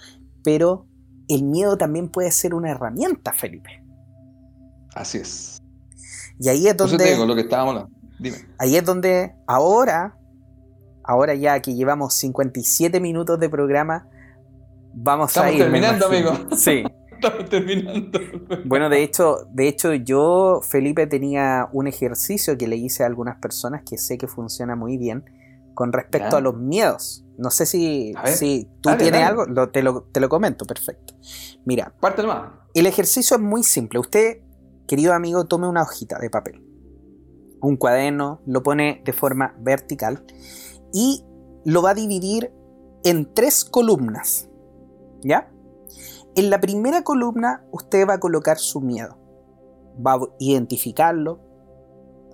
pero el miedo también puede ser una herramienta, Felipe. Así es. Y ahí es donde... lo que estábamos Ahí es donde ahora, ahora ya que llevamos 57 minutos de programa, vamos a ir. terminando, amigo. (laughs) Sí. (laughs) Estamos terminando. Bueno, de hecho, de hecho, yo, Felipe, tenía un ejercicio que le hice a algunas personas que sé que funciona muy bien con respecto a los miedos. No sé si, si tú tienes algo, te, lo, te, lo, comento, perfecto. Mira, Parte más. el ejercicio es muy simple. Usted, querido amigo, tome una hojita de papel un cuaderno, lo pone de forma vertical y lo va a dividir en tres columnas. ¿Ya? En la primera columna usted va a colocar su miedo. Va a identificarlo,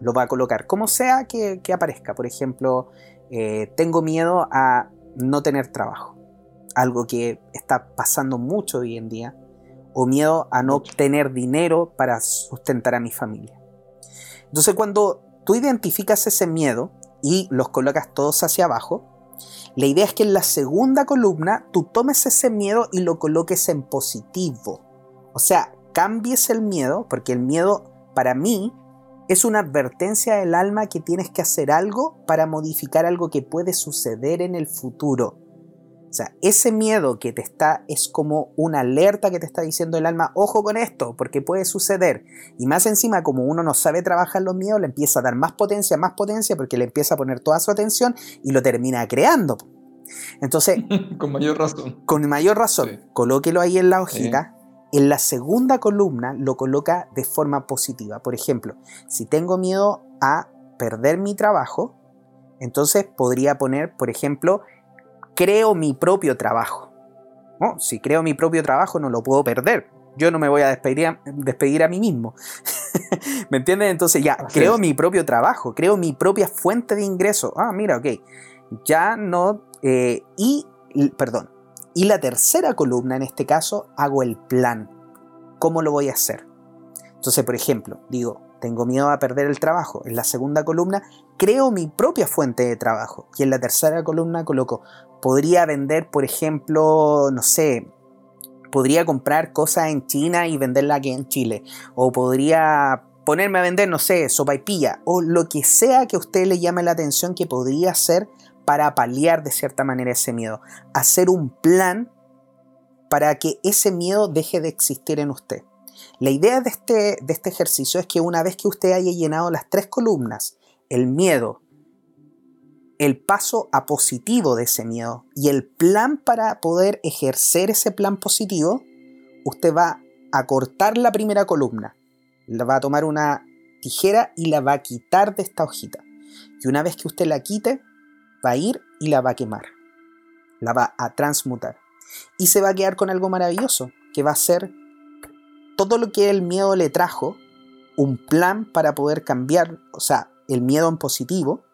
lo va a colocar como sea que, aparezca. Por ejemplo, eh, tengo miedo a no tener trabajo. Algo que está pasando mucho hoy en día. O miedo a no tener dinero para sustentar a mi familia. Entonces cuando tú identificas ese miedo y los colocas todos hacia abajo, la idea es que en la segunda columna tú tomes ese miedo y lo coloques en positivo. O sea, cambies el miedo, porque el miedo para mí es una advertencia del alma que tienes que hacer algo para modificar algo que puede suceder en el futuro. O sea, ese miedo que te está es como una alerta que te está diciendo el alma, ojo con esto, porque puede suceder. Y más encima, como uno no sabe trabajar los miedos, le empieza a dar más potencia, más potencia, porque le empieza a poner toda su atención y lo termina creando. Entonces, (laughs) con mayor razón. Con mayor razón, colóquelo ahí en la hojita. En la segunda columna lo coloca de forma positiva. Por ejemplo, si tengo miedo a perder mi trabajo, entonces podría poner, por ejemplo, creo mi propio trabajo. si creo mi propio trabajo no lo puedo perder, Yo no me voy a despedir a, despedir a mí mismo. (laughs) ¿Me entiendes? Entonces ya, creo mi propio trabajo, creo mi propia fuente de ingreso. Ah, mira, ok. Ya no... Eh, y, perdón. Y la tercera columna, en este caso, hago el plan. ¿Cómo lo voy a hacer? Entonces, por ejemplo, digo, tengo miedo a perder el trabajo. En la segunda columna, creo mi propia fuente de trabajo. Y en la tercera columna coloco, podría vender, por ejemplo, no sé, podría comprar cosas en China y venderla aquí en Chile. O podría ponerme a vender, no sé, sopa y pilla. O lo que sea que a usted le llame la atención que podría hacer para paliar de cierta manera ese miedo. Hacer un plan para que ese miedo deje de existir en usted. La idea de este, de este ejercicio es que una vez que usted haya llenado las tres columnas, el miedo, el paso a positivo de ese miedo y el plan para poder ejercer ese plan positivo, usted va a cortar la primera columna, la va a tomar una tijera y la va a quitar de esta hojita. Y una vez que usted la quite, va a ir y la va a quemar. La va a transmutar. Y se va a quedar con algo maravilloso, que va a ser todo lo que el miedo le trajo, un plan para poder cambiar, o sea, el miedo en positivo,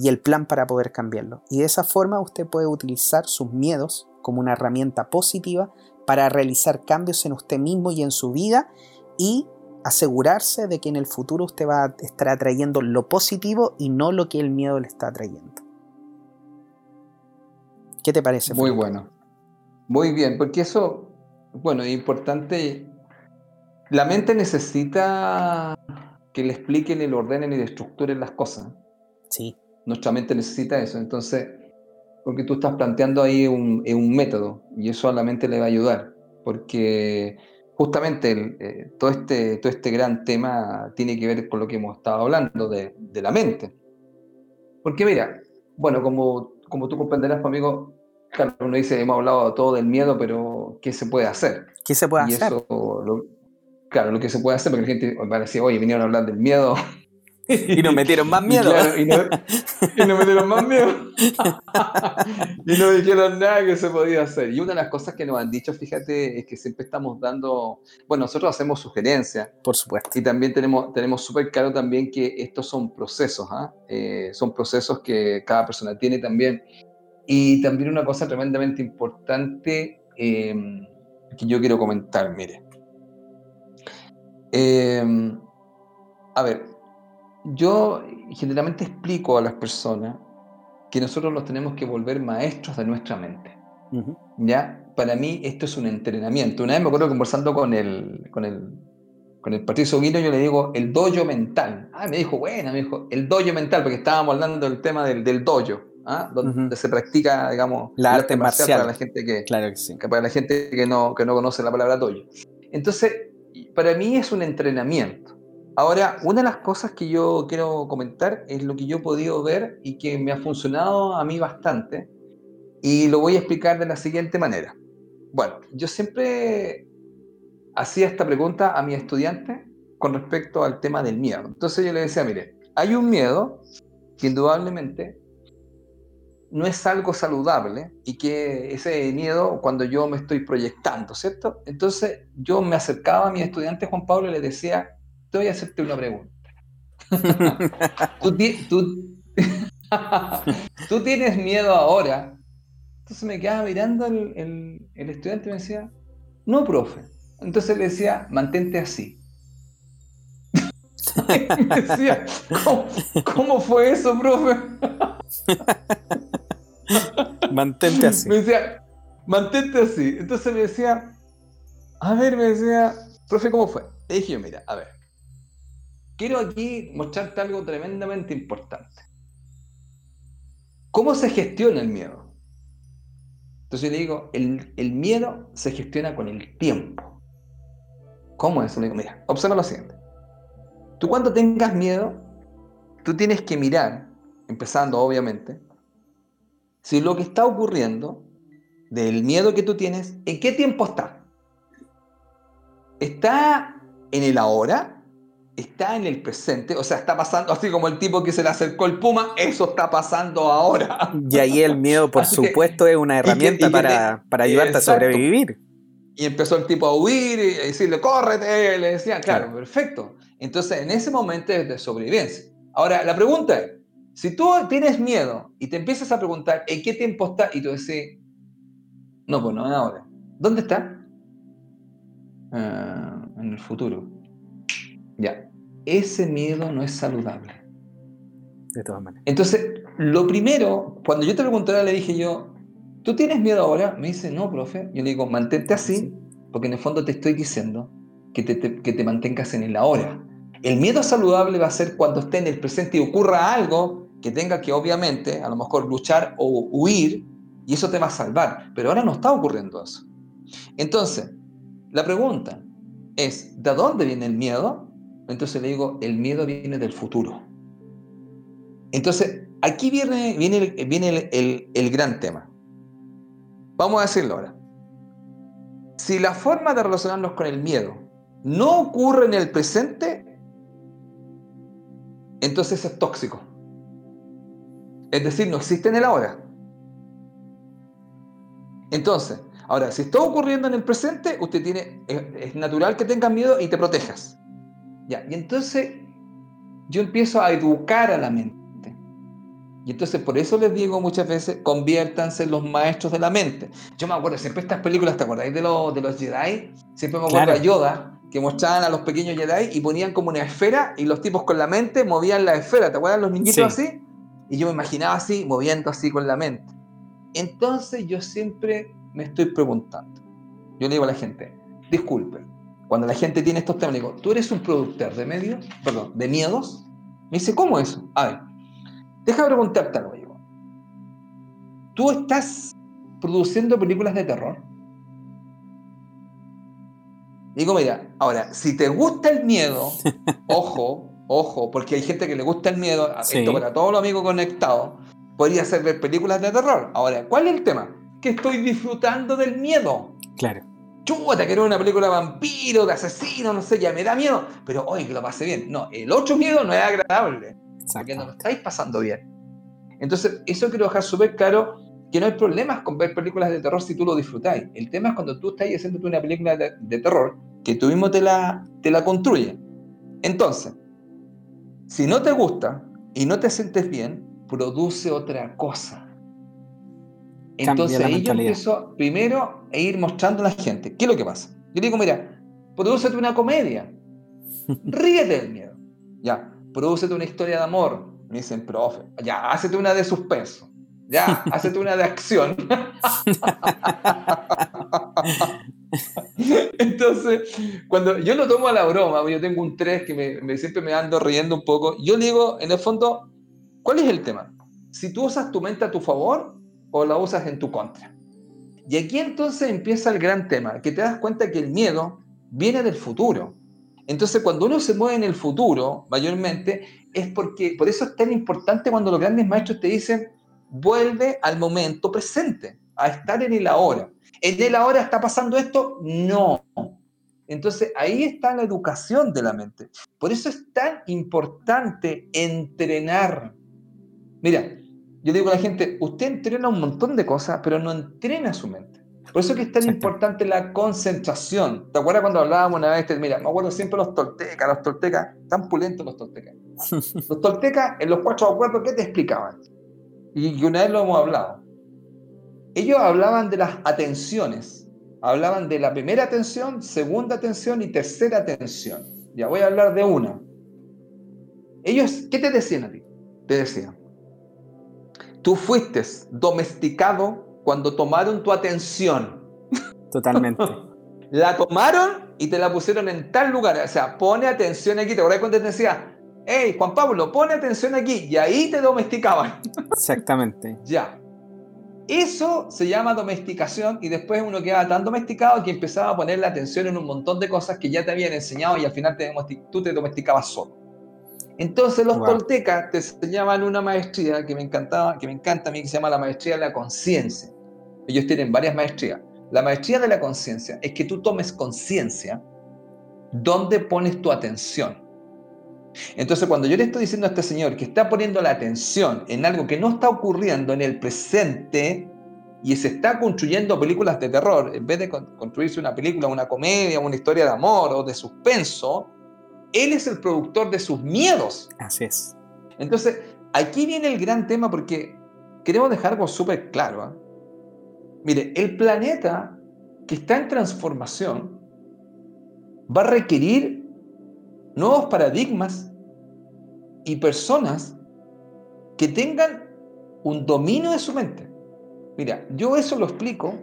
y el plan para poder cambiarlo. Y de esa forma usted puede utilizar sus miedos como una herramienta positiva para realizar cambios en usted mismo y en su vida y asegurarse de que en el futuro usted va a estar atrayendo lo positivo y no lo que el miedo le está atrayendo. ¿Qué te parece? Muy bueno. Muy bien, porque eso, bueno, es importante. La mente necesita que le expliquen y le ordenen y le estructuren las cosas. Sí nuestra mente necesita eso. Entonces, porque tú estás planteando ahí un, un método y eso a la mente le va a ayudar, porque justamente eh, todo, este, todo este gran tema tiene que ver con lo que hemos estado hablando de, de la mente. Porque mira, bueno, como, como tú comprenderás conmigo, claro, uno dice, hemos hablado todo del miedo, pero ¿qué se puede hacer? ¿Qué se puede y hacer? Eso, claro, lo que se puede hacer, porque la gente va a decir, oye, vinieron a hablar del miedo, y nos metieron más miedo. y, nos metieron más miedo. y no dijeron nada que se podía hacer. Y una de las cosas que nos han dicho, fíjate, es que siempre estamos dando, bueno, nosotros hacemos sugerencias. Por supuesto. Y también tenemos tenemos súper claro también que estos son procesos, ¿ah? eh, son procesos que cada persona tiene también. Y también una cosa tremendamente importante em, que yo quiero comentar, mire. Em, a ver, yo generalmente explico a las personas que nosotros nos tenemos que volver maestros de nuestra mente. ¿Ya? Para mí esto es un entrenamiento. Una vez me acuerdo conversando con el, con el, con el Patricio Guino, yo le digo el dojo mental. Ah, me dijo, bueno, me dijo, el dojo mental, porque estábamos hablando del tema del, del dojo, ¿ah? donde se practica, digamos, la arte marcial, para la gente que, claro que, sí. para la gente que no, que no conoce la palabra dojo. Entonces, para mí es un entrenamiento. Ahora, una de las cosas que yo quiero comentar es lo que yo he podido ver y que me ha funcionado a mí bastante, y lo voy a explicar de la siguiente manera. Bueno, yo siempre hacía esta pregunta a mi estudiante con respecto al tema del miedo. Entonces yo le decía, mire, hay un miedo que indudablemente no es algo saludable y que ese miedo cuando yo me estoy proyectando, ¿cierto? Entonces yo me acercaba a mi estudiante Juan Pablo y le decía, te voy a hacerte una pregunta. (laughs) (laughs) ¿Tú, tienes miedo ahora. Entonces me quedaba mirando el, estudiante y me decía, no, profe. Entonces le decía, mantente así. (laughs) me decía, ¿cómo, fue eso, profe? mantente así. Me decía, mantente así. Entonces me decía, a ver, me decía, profe, ¿cómo fue? Le dije yo, mira, a ver, quiero aquí mostrarte algo tremendamente importante. ¿Cómo se gestiona el miedo? Entonces le digo, el, miedo se gestiona con el tiempo. ¿Cómo es? Le mira, observa lo siguiente. Tú cuando tengas miedo, tú tienes que mirar, empezando obviamente, si lo que está ocurriendo del miedo que tú tienes, ¿en qué tiempo está? ¿Está en el ahora? Está en el presente, o sea, está pasando, así como el tipo que se le acercó el puma, eso está pasando ahora. Y ahí el miedo, por supuesto, es una herramienta para, ayudarte a sobrevivir. Y empezó el tipo a huir y decirle, córrete, le decían, claro, perfecto. Entonces, en ese momento es de sobrevivencia. Ahora, la pregunta es, si tú tienes miedo y te empiezas a preguntar, ¿en qué tiempo está? Y tú decís, no, pues no ahora. ¿Dónde está? Ah, en el futuro. Ya, ese miedo no es saludable. De todas maneras. Entonces, lo primero, cuando yo te pregunté, le dije yo, ¿tú tienes miedo ahora? Me dice, no, profe. Yo le digo, mantente así, porque en el fondo te estoy diciendo que te, que te mantengas en el ahora. El miedo saludable va a ser cuando esté en el presente y ocurra algo que tenga que obviamente a lo mejor luchar o huir y eso te va a salvar. Pero ahora no está ocurriendo eso. Entonces, la pregunta es, ¿de dónde viene el miedo? Entonces le digo, el miedo viene del futuro. Entonces, aquí viene, viene, viene el, el gran tema. Vamos a decirlo ahora. Si la forma de relacionarnos con el miedo no ocurre en el presente, entonces es tóxico. Es decir, no existe en el ahora. Entonces, ahora, si está ocurriendo en el presente, usted tiene, es, natural que tengas miedo y te protejas. Ya, y entonces yo empiezo a educar a la mente. Y entonces por eso les digo muchas veces, conviértanse en los maestros de la mente. Yo me acuerdo, siempre estas películas, ¿te acordáis de, los, de los Jedi? Siempre me acuerdo de Yoda, que mostraban a los pequeños Jedi y ponían como una esfera y los tipos con la mente movían la esfera. ¿Te acuerdas los niñitos así? Y yo me imaginaba así, moviendo así con la mente. Entonces yo siempre me estoy preguntando. Yo le digo a la gente, disculpe, cuando la gente tiene estos temas, le digo, ¿tú eres un productor de medios? Perdón, de miedos? Me dice, ¿cómo eso? A ver, deja preguntarte algo, digo. ¿Tú estás produciendo películas de terror? Digo, mira, ahora, si te gusta el miedo, (laughs) ojo, ojo, porque hay gente que le gusta el miedo, esto para todos los amigos conectados, podría ser ver películas de terror. Ahora, ¿cuál es el tema? Que estoy disfrutando del miedo. Claro. Chuta, quiero una película de vampiro, de asesino, no sé, ya me da miedo, pero hoy que lo pase bien. No, el otro miedo no es agradable, porque no lo estáis pasando bien. Entonces, eso quiero dejar súper claro, que no hay problemas con ver películas de terror si tú lo disfrutáis. El tema es cuando tú estás haciendo una película de, de terror, que tú mismo te la, te la construye. Entonces, si no te gusta y no te sientes bien, produce otra cosa. Entonces ahí yo empiezo primero a ir mostrando a la gente. ¿Qué es lo que pasa? Yo digo, mira, producete una comedia. (laughs) Ríete del miedo. Ya, producete una historia de amor. Me dicen, profe, ya, hácete una de suspenso. Ya, (laughs) hácete una de acción. (laughs) Entonces, cuando yo lo tomo a la broma, yo tengo un 3 que me, siempre me ando riendo un poco, yo digo, en el fondo, ¿cuál es el tema? Si tú usas tu mente a tu favor o la usas en tu contra. Y aquí entonces empieza el gran tema, que te das cuenta que el miedo viene del futuro. Entonces, cuando uno se mueve en el futuro, mayormente, es porque, por eso es tan importante cuando los grandes maestros te dicen, vuelve al momento presente, a estar en el ahora. ¿En el ahora está pasando esto? No. Entonces ahí está la educación de la mente. Por eso es tan importante entrenar. Mira, yo digo a la gente, usted entrena un montón de cosas, pero no entrena su mente. Por eso es que es tan importante la concentración. ¿Te acuerdas cuando hablábamos una vez? Mira, me acuerdo siempre los toltecas, los toltecas, tan pulentos los toltecas. (laughs) Los toltecas, en los cuatro acuerdos, ¿qué te explicaban? Y una vez lo hemos hablado ellos hablaban de las atenciones, hablaban de la primera atención, segunda atención y tercera atención. Ya voy a hablar de una. Ellos, ¿qué te decían a ti? Te decían, tú fuiste domesticado cuando tomaron tu atención. Totalmente. (laughs) la tomaron y te la pusieron en tal lugar. O sea, pone atención aquí. ¿Te acuerdas cuando te decía, hey, Juan Pablo, pone atención aquí? Y ahí te domesticaban. Exactamente. (laughs) ya. Eso se llama domesticación y después uno queda tan domesticado que empezaba a poner la atención en un montón de cosas que ya te habían enseñado y al final te tú te domesticabas solo. Entonces los toltecas te enseñaban una maestría que me encantaba, que me encanta a mí, que se llama la maestría de la conciencia. Ellos tienen varias maestrías. La maestría de la conciencia es que tú tomes conciencia dónde pones tu atención. Entonces, cuando yo le estoy diciendo a este señor que está poniendo la atención en algo que no está ocurriendo en el presente, y se está construyendo películas de terror, en vez de construirse una película, una comedia, una historia de amor o de suspenso, él es el productor de sus miedos. Así es. Entonces, aquí viene el gran tema porque queremos dejar algo súper claro. ¿ah? Mire, el planeta que está en transformación va a requerir nuevos paradigmas y personas que tengan un dominio de su mente. Mira, yo eso lo explico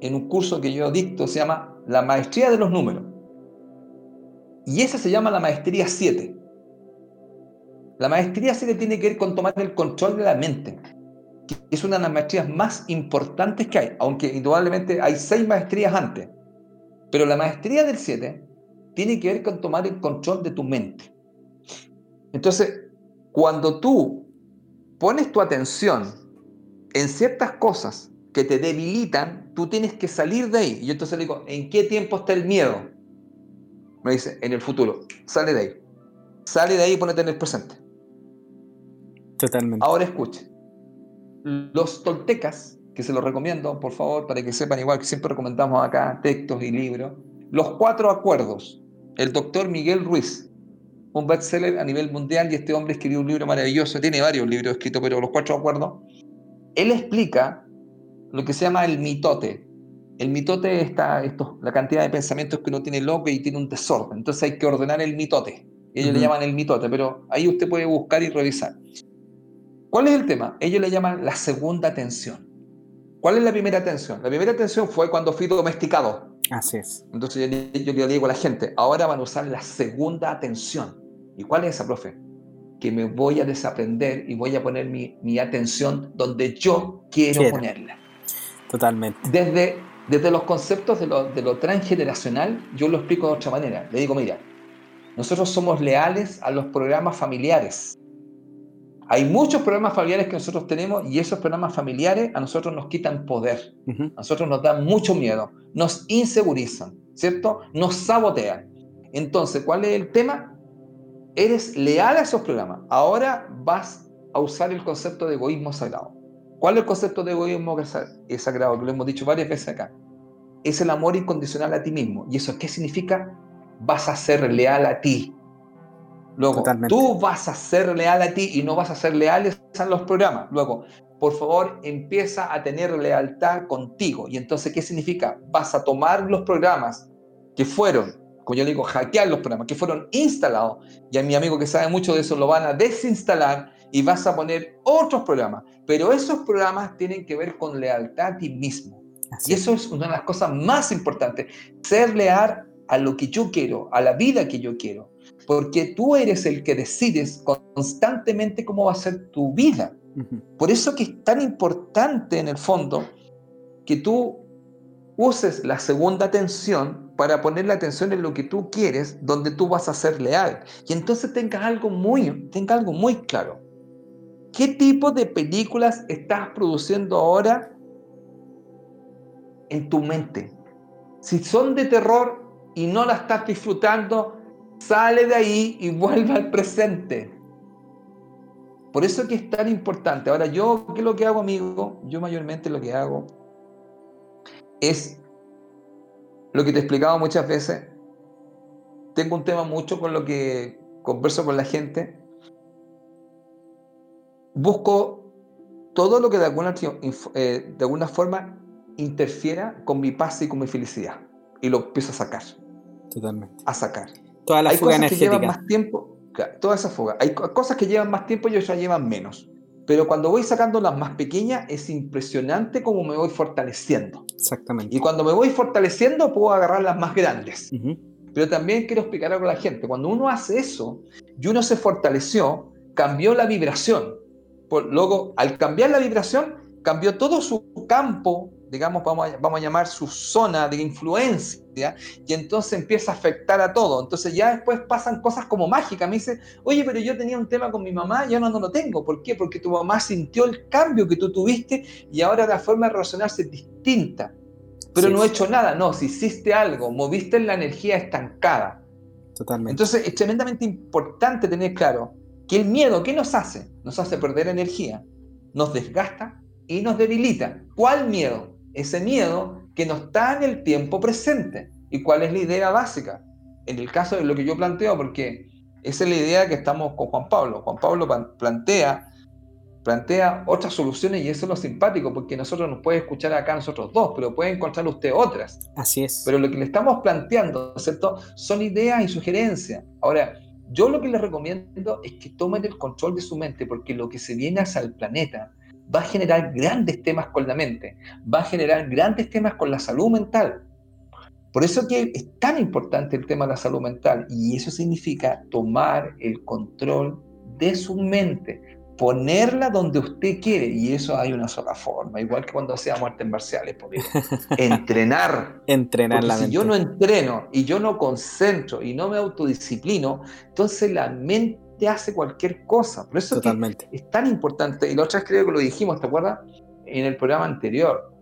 en un curso que yo dicto, se llama La Maestría de los Números. Y esa se llama la Maestría 7. La Maestría 7 tiene que ver con tomar el control de la mente, que es una de las maestrías más importantes que hay, aunque indudablemente hay seis maestrías antes. Pero la Maestría del 7 tiene que ver con tomar el control de tu mente. Entonces, cuando tú pones tu atención en ciertas cosas que te debilitan, tú tienes que salir de ahí. Y yo entonces le digo, ¿en qué tiempo está el miedo? Me dice, en el futuro. Sale de ahí. Sale de ahí y ponete en el presente. Totalmente. Ahora escuche. Los toltecas, que se los recomiendo, por favor, para que sepan igual que siempre recomendamos acá textos y libros. Los cuatro acuerdos. El doctor Miguel Ruiz, un bestseller a nivel mundial y este hombre escribió un libro maravilloso, tiene varios libros escritos, pero los cuatro acuerdos, él explica lo que se llama el mitote. El mitote es esto, la cantidad de pensamientos que uno tiene loco y tiene un desorden. Entonces hay que ordenar el mitote. Ellos le llaman el mitote, pero ahí usted puede buscar y revisar. ¿Cuál es el tema? Ellos le llaman la segunda atención. ¿Cuál es la primera atención? La primera atención fue cuando fui domesticado. Así es. Entonces yo, yo le digo a la gente, ahora van a usar la segunda atención. ¿Y cuál es esa, profe? Que me voy a desaprender y voy a poner mi, mi atención donde yo quiero, ponerla. Totalmente. Desde, desde los conceptos de lo, de lo transgeneracional, yo lo explico de otra manera. Le digo, mira, nosotros somos leales a los programas familiares. Hay muchos programas familiares que nosotros tenemos y esos programas familiares a nosotros nos quitan poder. A nosotros nos dan mucho miedo, nos insegurizan, ¿cierto? Nos sabotean. Entonces, ¿cuál es el tema? eres leal a esos programas. Ahora vas a usar el concepto de egoísmo sagrado. ¿Cuál es el concepto de egoísmo sagrado? Que lo hemos dicho varias veces acá. Es el amor incondicional a ti mismo. ¿Y eso qué significa? Vas a ser leal a ti. Luego, tú vas a ser leal a ti y no vas a ser leales a los programas. Luego, por favor, empieza a tener lealtad contigo. ¿Y entonces qué significa? Vas a tomar los programas que fueron como yo digo, hackear los programas que fueron instalados, y a mi amigo que sabe mucho de eso lo van a desinstalar y vas a poner otros programas. Pero esos programas tienen que ver con lealtad a ti mismo. y eso es una de las cosas más importantes, ser leal a lo que yo quiero, a la vida que yo quiero. Porque tú eres el que decides constantemente cómo va a ser tu vida. Por eso que es tan importante en el fondo que tú uses la segunda atención para poner la atención en lo que tú quieres, donde tú vas a ser leal. Y entonces tengas algo muy, tenga algo muy claro. ¿Qué tipo de películas estás produciendo ahora en tu mente? Si son de terror y no las estás disfrutando, sale de ahí y (laughs) vuelve al presente. Por eso que es tan importante. Ahora, yo, ¿qué es lo que hago, amigo? Yo mayormente lo que hago es lo que te he explicado muchas veces. Tengo un tema mucho con lo que converso con la gente. Busco todo lo que de alguna, eh, de alguna forma interfiera con mi paz y con mi felicidad. Y lo empiezo a sacar. Totalmente. A sacar. Toda la Hay fuga cosas energética. que llevan más tiempo. Toda esa fuga. Hay cosas que llevan más tiempo y otras llevan menos. Pero cuando voy sacando las más pequeñas, es impresionante cómo me voy fortaleciendo. Exactamente. Y cuando me voy fortaleciendo, puedo agarrar las más grandes. Pero también quiero explicar algo a la gente. Cuando uno hace eso y uno se fortaleció, cambió la vibración. Por, luego, al cambiar la vibración, cambió todo su campo digamos, vamos a, vamos a llamar su zona de influencia, y entonces empieza a afectar a todo. Entonces ya después pasan cosas como mágicas. Me dice, oye, pero yo tenía un tema con mi mamá, ya no, no lo tengo. ¿Por qué? Porque tu mamá sintió el cambio que tú tuviste y ahora la forma de relacionarse es distinta. Pero no he hecho nada. No, si hiciste algo, moviste la energía estancada. Totalmente. Entonces es tremendamente importante tener claro que el miedo, ¿qué nos hace? Nos hace perder energía, nos desgasta y nos debilita. ¿Cuál miedo? Ese miedo que no está en el tiempo presente. ¿Y cuál es la idea básica? En el caso de lo que yo planteo, porque esa es la idea que estamos con Juan Pablo. Juan Pablo plantea, plantea otras soluciones y eso es lo simpático, porque nosotros nos puede escuchar acá nosotros dos, pero puede encontrar usted otras. Así es. Pero lo que le estamos planteando, ¿cierto? Son ideas y sugerencias. Ahora, yo lo que les recomiendo es que tomen el control de su mente, porque lo que se viene hacia el planeta va a generar grandes temas con la mente, va a generar grandes temas con la salud mental. Por eso es tan importante el tema de la salud mental y eso significa tomar el control de su mente, ponerla donde usted quiere y eso hay una sola forma, igual que cuando hacíamos artes marciales, (laughs) entrenar. entrenar la si yo no entreno y yo no concentro y no me autodisciplino, entonces la mente hace cualquier cosa. Por eso es tan importante. Y la otra vez creo que lo dijimos, ¿te acuerdas? En el programa anterior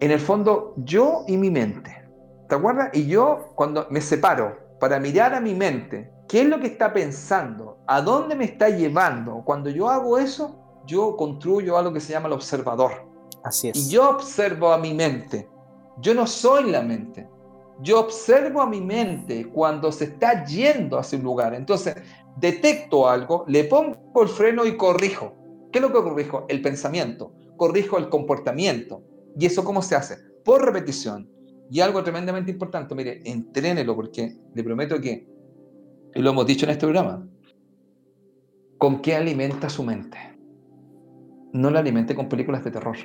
en el fondo, yo y mi mente. ¿Te acuerdas? Y yo, cuando me separo para mirar a mi mente, ¿qué es lo que está pensando? ¿A dónde me está llevando? Cuando yo hago eso, yo construyo algo que se llama el observador. Así es. Y yo observo a mi mente. Yo no soy la mente. Yo observo a mi mente cuando se está yendo hacia un lugar. Entonces, detecto algo, le pongo el freno y corrijo. ¿Qué es lo que corrijo? El pensamiento. Corrijo el comportamiento. ¿Y eso cómo se hace? Por repetición. Y algo tremendamente importante, mire, entrénelo porque le prometo que, y lo hemos dicho en este programa, ¿con qué alimenta su mente? No la alimente con películas de terror.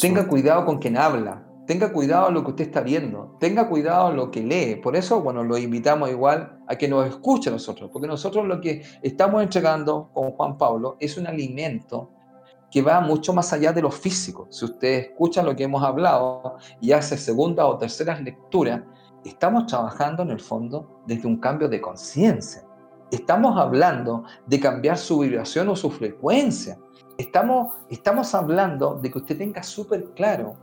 Tenga cuidado con quien habla, tenga cuidado lo que usted está viendo, tenga cuidado lo que lee. Por eso, bueno, lo invitamos igual a que nos escuche a nosotros, porque nosotros lo que estamos entregando con Juan Pablo es un alimento que va mucho más allá de lo físico. Si ustedes escuchan lo que hemos hablado y hace segunda o terceras lecturas, estamos trabajando en el fondo desde un cambio de conciencia. Estamos hablando de cambiar su vibración o su frecuencia. Estamos, estamos hablando de que usted tenga súper claro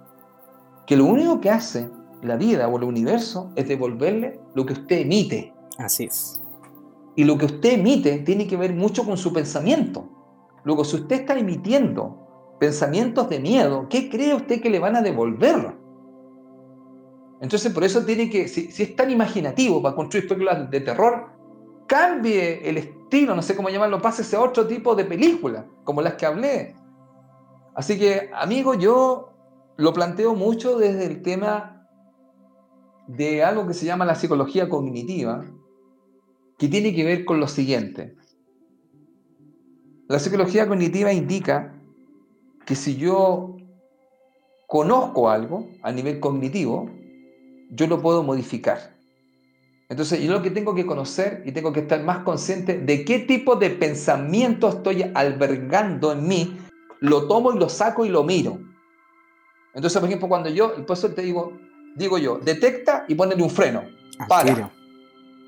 que lo único que hace la vida o el universo es devolverle lo que usted emite. Así es. Y lo que usted emite tiene que ver mucho con su pensamiento. Luego, si usted está emitiendo pensamientos de miedo, ¿qué cree usted que le van a devolver? Entonces, por eso tiene que, si, es tan imaginativo para construir películas de terror, cambie el estilo, no sé cómo llamarlo, pase a otro tipo de película, como las que hablé. Así que, amigo, yo lo planteo mucho desde el tema de algo que se llama la psicología cognitiva, que tiene que ver con lo siguiente. La psicología cognitiva indica que si yo conozco algo a nivel cognitivo, yo lo puedo modificar. Entonces, yo lo que tengo que conocer y tengo que estar más consciente de qué tipo de pensamiento estoy albergando en mí, lo tomo y lo saco y lo miro. Entonces, por ejemplo, cuando yo, por eso te digo, digo yo, detecta y ponle un freno. para.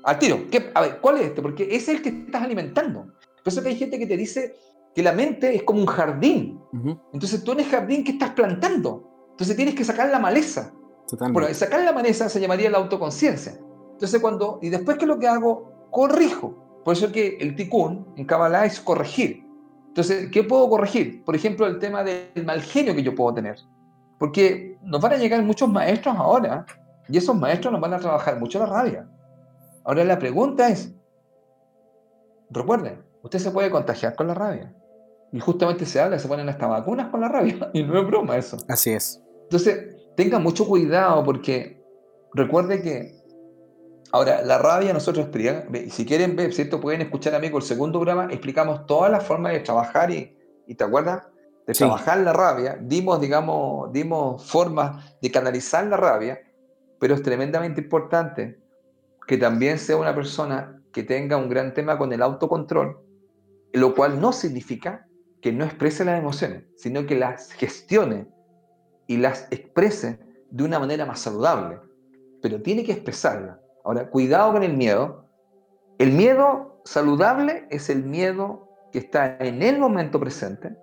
Al tiro. ¿Qué? A ver, ¿cuál es este? Porque es el que estás alimentando. Por eso que hay gente que te dice que la mente es como un jardín. Entonces tú en el jardín, ¿qué estás plantando? Entonces tienes que sacar la maleza. Totalmente. Bueno, sacar la maleza se llamaría la autoconciencia. Entonces cuando, y después que lo que hago, corrijo. Por eso que el tikkun en Kabbalah es corregir. Entonces, ¿qué puedo corregir? Por ejemplo, el tema del mal genio que yo puedo tener. Porque nos van a llegar muchos maestros ahora, y esos maestros nos van a trabajar mucho la rabia. Ahora la pregunta es, recuerden, usted se puede contagiar con la rabia. Y justamente se habla, se ponen hasta vacunas con la rabia. (laughs) Y no es broma eso. Así es. Entonces, tenga mucho cuidado porque recuerde que Ahora, la rabia nosotros, si quieren ver, ¿cierto? Pueden escuchar, amigo, el segundo programa, explicamos todas las formas de trabajar y, y ¿te acuerdas? De trabajar la rabia, dimos, digamos, dimos formas de canalizar la rabia, pero es tremendamente importante que también sea una persona que tenga un gran tema con el autocontrol, lo cual no significa que no exprese las emociones, sino que las gestione y las exprese de una manera más saludable. Pero tiene que expresarla. Ahora, cuidado con el miedo. El miedo saludable es el miedo que está en el momento presente,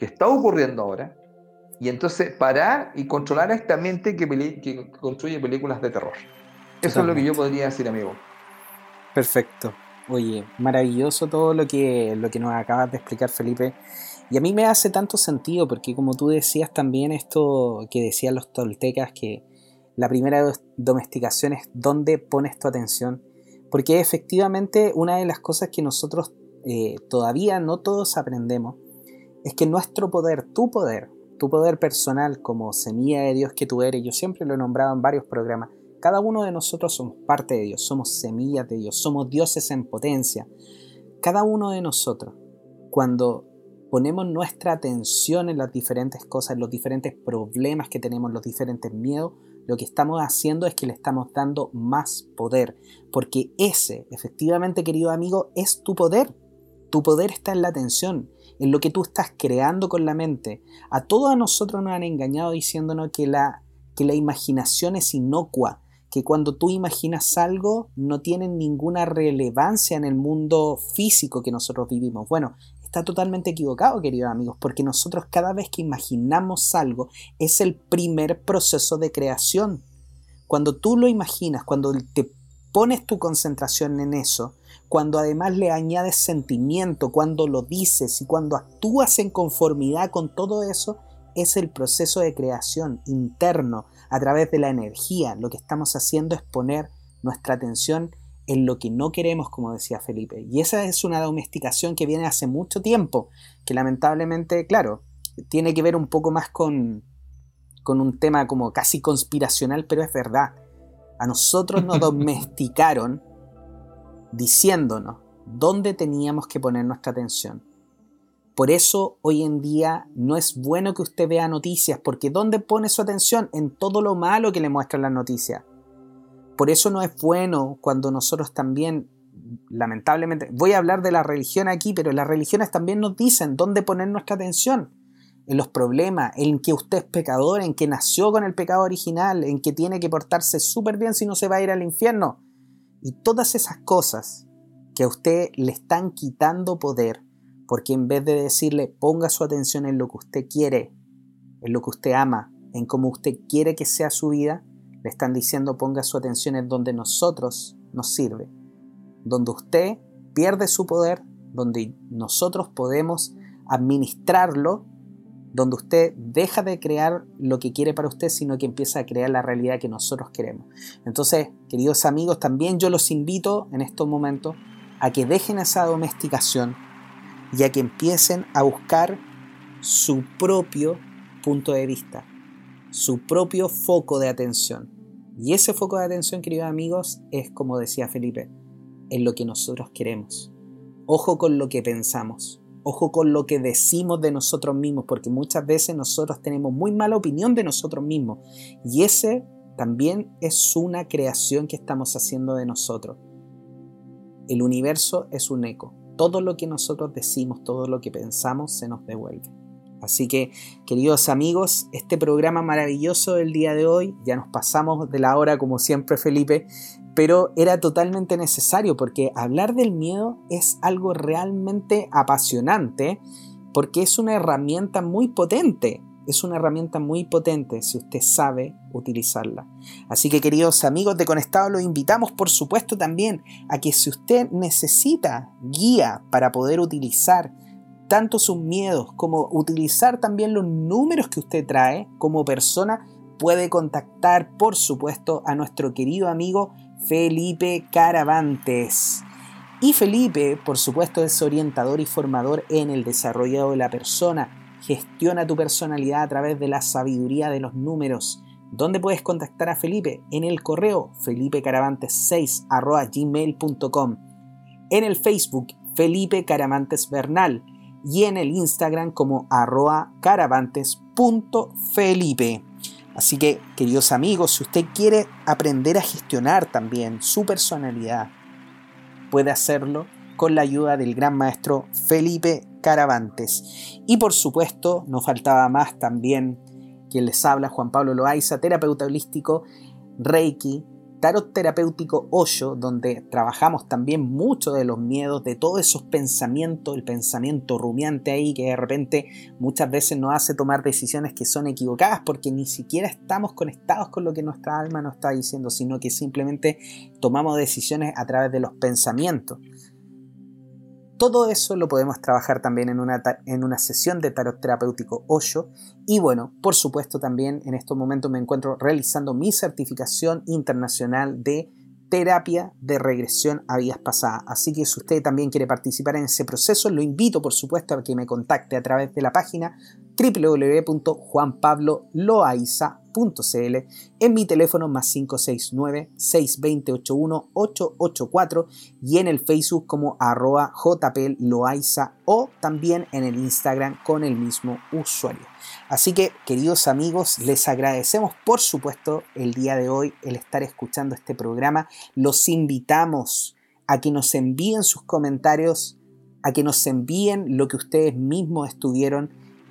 que está ocurriendo ahora, y entonces parar y controlar a esta mente que, que construye películas de terror. Eso es lo que yo podría decir, amigo. Perfecto. Oye, maravilloso todo lo que, lo que nos acabas de explicar, Felipe. Y a mí me hace tanto sentido porque como tú decías también esto que decían los toltecas, que la primera domesticación es dónde pones tu atención. Porque efectivamente una de las cosas que nosotros eh, todavía no todos aprendemos es que nuestro poder, tu poder, tu poder personal como semilla de Dios que tú eres, yo siempre lo he nombrado en varios programas, cada uno de nosotros somos parte de Dios, somos semillas de Dios, somos dioses en potencia. Cada uno de nosotros, cuando ponemos nuestra atención en las diferentes cosas, en los diferentes problemas que tenemos, los diferentes miedos, lo que estamos haciendo es que le estamos dando más poder, porque ese, efectivamente, querido amigo, es tu poder. Tu poder está en la atención, en lo que tú estás creando con la mente. A todos nosotros nos han engañado diciéndonos que la, que la imaginación es inocua, que cuando tú imaginas algo no tiene ninguna relevancia en el mundo físico que nosotros vivimos. Bueno, está totalmente equivocado, queridos amigos, porque nosotros cada vez que imaginamos algo es el primer proceso de creación. Cuando tú lo imaginas, cuando te pones tu concentración en eso, cuando además le añades sentimiento, cuando lo dices y cuando actúas en conformidad con todo eso, es el proceso de creación interno a través de la energía. Lo que estamos haciendo es poner nuestra atención en lo que no queremos, como decía Felipe. Y esa es una domesticación que viene hace mucho tiempo, que lamentablemente, claro, tiene que ver un poco más con, con un tema como casi conspiracional, pero es verdad. A nosotros nos (laughs) domesticaron diciéndonos dónde teníamos que poner nuestra atención. Por eso hoy en día no es bueno que usted vea noticias, porque ¿dónde pone su atención? En todo lo malo que le muestran las noticias. Por eso no es bueno cuando nosotros también, lamentablemente, voy a hablar de la religión aquí, pero las religiones también nos dicen dónde poner nuestra atención. En los problemas, en que usted es pecador, en que nació con el pecado original, en que tiene que portarse súper bien si no se va a ir al infierno. Y todas esas cosas que a usted le están quitando poder, porque en vez de decirle ponga su atención en lo que usted quiere, en lo que usted ama, en cómo usted quiere que sea su vida, le están diciendo ponga su atención en donde nosotros nos sirve, donde usted pierde su poder, donde nosotros podemos administrarlo, donde usted deja de crear lo que quiere para usted, sino que empieza a crear la realidad que nosotros queremos. Entonces, queridos amigos, también yo los invito en estos momentos a que dejen esa domesticación y a que empiecen a buscar su propio punto de vista, su propio foco de atención. Y ese foco de atención, queridos amigos, es como decía Felipe, en lo que nosotros queremos. Ojo con lo que pensamos, ojo con lo que decimos de nosotros mismos, porque muchas veces nosotros tenemos muy mala opinión de nosotros mismos. Y ese también es una creación que estamos haciendo de nosotros. El universo es un eco. Todo lo que nosotros decimos, todo lo que pensamos, se nos devuelve. Así que, queridos amigos, este programa maravilloso del día de hoy, ya nos pasamos de la hora como siempre Felipe, pero era totalmente necesario porque hablar del miedo es algo realmente apasionante porque es una herramienta muy potente, es una herramienta muy potente si usted sabe utilizarla. Así que queridos amigos de Conectado, los invitamos por supuesto también a que si usted necesita guía para poder utilizar tanto sus miedos como utilizar también los números que usted trae como persona, puede contactar por supuesto a nuestro querido amigo Felipe Caravantes. Y Felipe, por supuesto, es orientador y formador en el desarrollo de la persona. Gestiona tu personalidad a través de la sabiduría de los números. ¿Dónde puedes contactar a Felipe? En el correo felipecaravantes6 gmail.com. En el Facebook Felipe Caravantes Bernal y en el Instagram como arroa caravantes.felipe. Así que, queridos amigos, si usted quiere aprender a gestionar también su personalidad, puede hacerlo con la ayuda del gran maestro Felipe Caravantes. Y por supuesto, no faltaba más también quien les habla, Juan Pablo Loaiza, terapeuta holístico, Reiki, tarot terapéutico Osho, donde trabajamos también mucho de los miedos, de todos esos pensamientos, el pensamiento rumiante ahí que de repente muchas veces nos hace tomar decisiones que son equivocadas porque ni siquiera estamos conectados con lo que nuestra alma nos está diciendo, sino que simplemente tomamos decisiones a través de los pensamientos. Todo eso lo podemos trabajar también en una, en una sesión de tarot terapéutico 8. Y bueno, por supuesto también en estos momentos me encuentro realizando mi certificación internacional de terapia de regresión a vidas pasadas. Así que si usted también quiere participar en ese proceso, lo invito por supuesto a que me contacte a través de la página www.juanpabloloaiza.com en mi teléfono más 569-620-81884 y en el Facebook como arroba jploaiza o también en el Instagram con el mismo usuario. Así que, queridos amigos, les agradecemos por supuesto el día de hoy el estar escuchando este programa. Los invitamos a que nos envíen sus comentarios, a que nos envíen lo que ustedes mismos estuvieron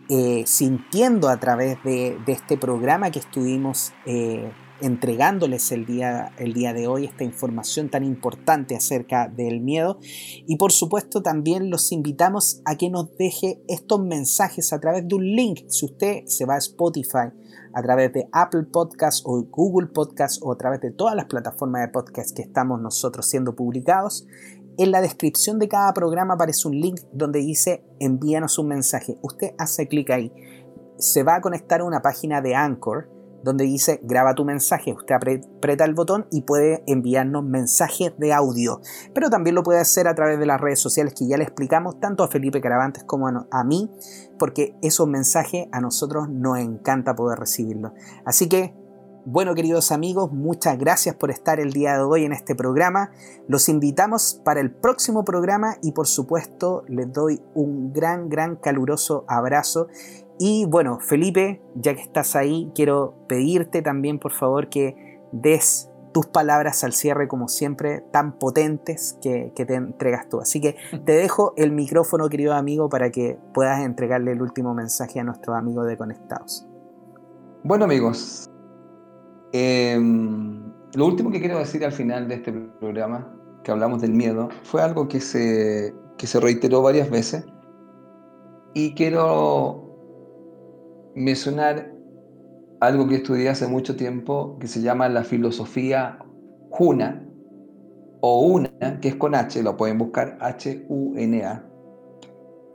eh, sintiendo a través de, este programa que estuvimos eh, entregándoles el día, el día de hoy esta información tan importante acerca del miedo. Y por supuesto también los invitamos a que nos deje estos mensajes a través de un link. Si usted se va a Spotify, a través de Apple Podcasts o Google Podcasts o a través de todas las plataformas de podcast que estamos nosotros siendo publicados, en la descripción de cada programa aparece un link donde dice envíanos un mensaje. Usted hace clic ahí. Se va a conectar a una página de Anchor donde dice graba tu mensaje. Usted aprieta el botón y puede enviarnos mensajes de audio. Pero también lo puede hacer a través de las redes sociales que ya le explicamos tanto a Felipe Caravantes como a, mí, porque esos mensajes a nosotros nos encanta poder recibirlos. Así que bueno, queridos amigos, muchas gracias por estar el día de hoy en este programa. Los invitamos para el próximo programa y por supuesto les doy un gran, gran caluroso abrazo. Y bueno, Felipe, ya que estás ahí, quiero pedirte también por favor que des tus palabras al cierre como siempre, tan potentes que, que te entregas tú. Así que (laughs) te dejo el micrófono, querido amigo, para que puedas entregarle el último mensaje a nuestros amigos de Conectados. Bueno amigos, Em, lo último que quiero decir al final de este programa, que hablamos del miedo, fue algo que se, que se reiteró varias veces y quiero mencionar algo que estudié hace mucho tiempo que se llama la filosofía Juna o Una, que es con H, lo pueden buscar H-U-N-A.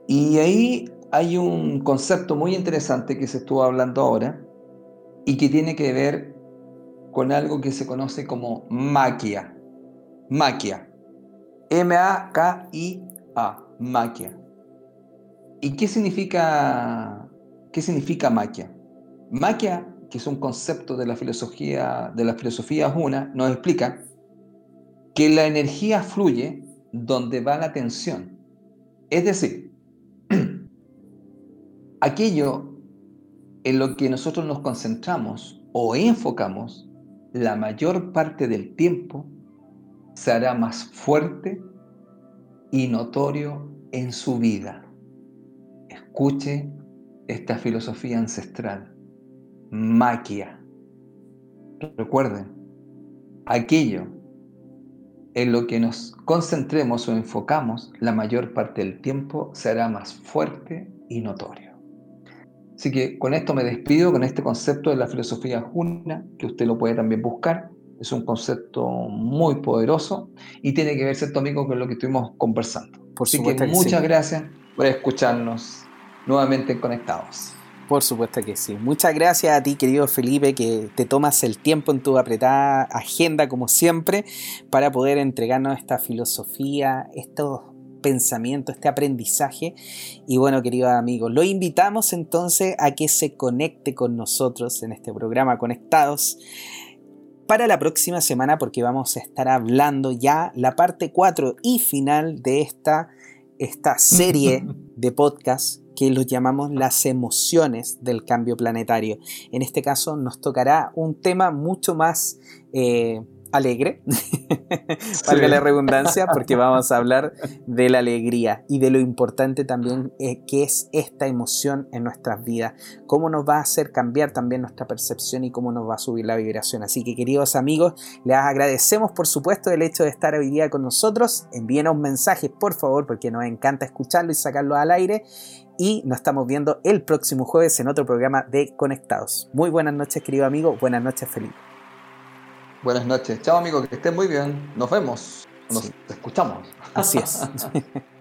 Y ahí hay un concepto muy interesante que se estuvo hablando ahora y que tiene que ver con algo que se conoce como maquia. Maquia. M-A-K-I-A. Maquia. ¿Y qué significa, qué significa maquia? Maquia, que es un concepto de la filosofía, de la filosofía Juna, nos explica que la energía fluye donde va la atención. Es decir, (clears throat) aquello en lo que nosotros nos concentramos o enfocamos la mayor parte del tiempo se hará más fuerte y notorio en su vida. Escuche esta filosofía ancestral, maquia. Recuerden, aquello en lo que nos concentremos o enfocamos la mayor parte del tiempo será más fuerte y notorio. Así que con esto me despido, con este concepto de la filosofía Juna, que usted lo puede también buscar. Es un concepto muy poderoso y tiene que ver, cierto amigo, con lo que estuvimos conversando. Por Así que, muchas gracias por escucharnos nuevamente Conectados. Por supuesto que sí. Muchas gracias a ti, querido Felipe, que te tomas el tiempo en tu apretada agenda, como siempre, para poder entregarnos esta filosofía, estos pensamiento, este aprendizaje. Y bueno, queridos amigos, lo invitamos entonces a que se conecte con nosotros en este programa Conectados para la próxima semana porque vamos a estar hablando ya la parte 4 y final de esta, esta serie (laughs) de podcast que los llamamos las emociones del cambio planetario. En este caso nos tocará un tema mucho más eh, alegre, (laughs) valga la redundancia, (laughs) porque vamos a hablar de la alegría y de lo importante también eh, que es esta emoción en nuestras vidas, cómo nos va a hacer cambiar también nuestra percepción y cómo nos va a subir la vibración. Así que queridos amigos, les agradecemos por supuesto el hecho de estar hoy día con nosotros, envíenos mensajes por favor, porque nos encanta escucharlo y sacarlo al aire y nos estamos viendo el próximo jueves en otro programa de Conectados. Muy buenas noches, querido amigo. Buenas noches, Felipe. Buenas noches. Chao, amigo, que estén muy bien. Nos vemos. Nos escuchamos. Así es. (laughs)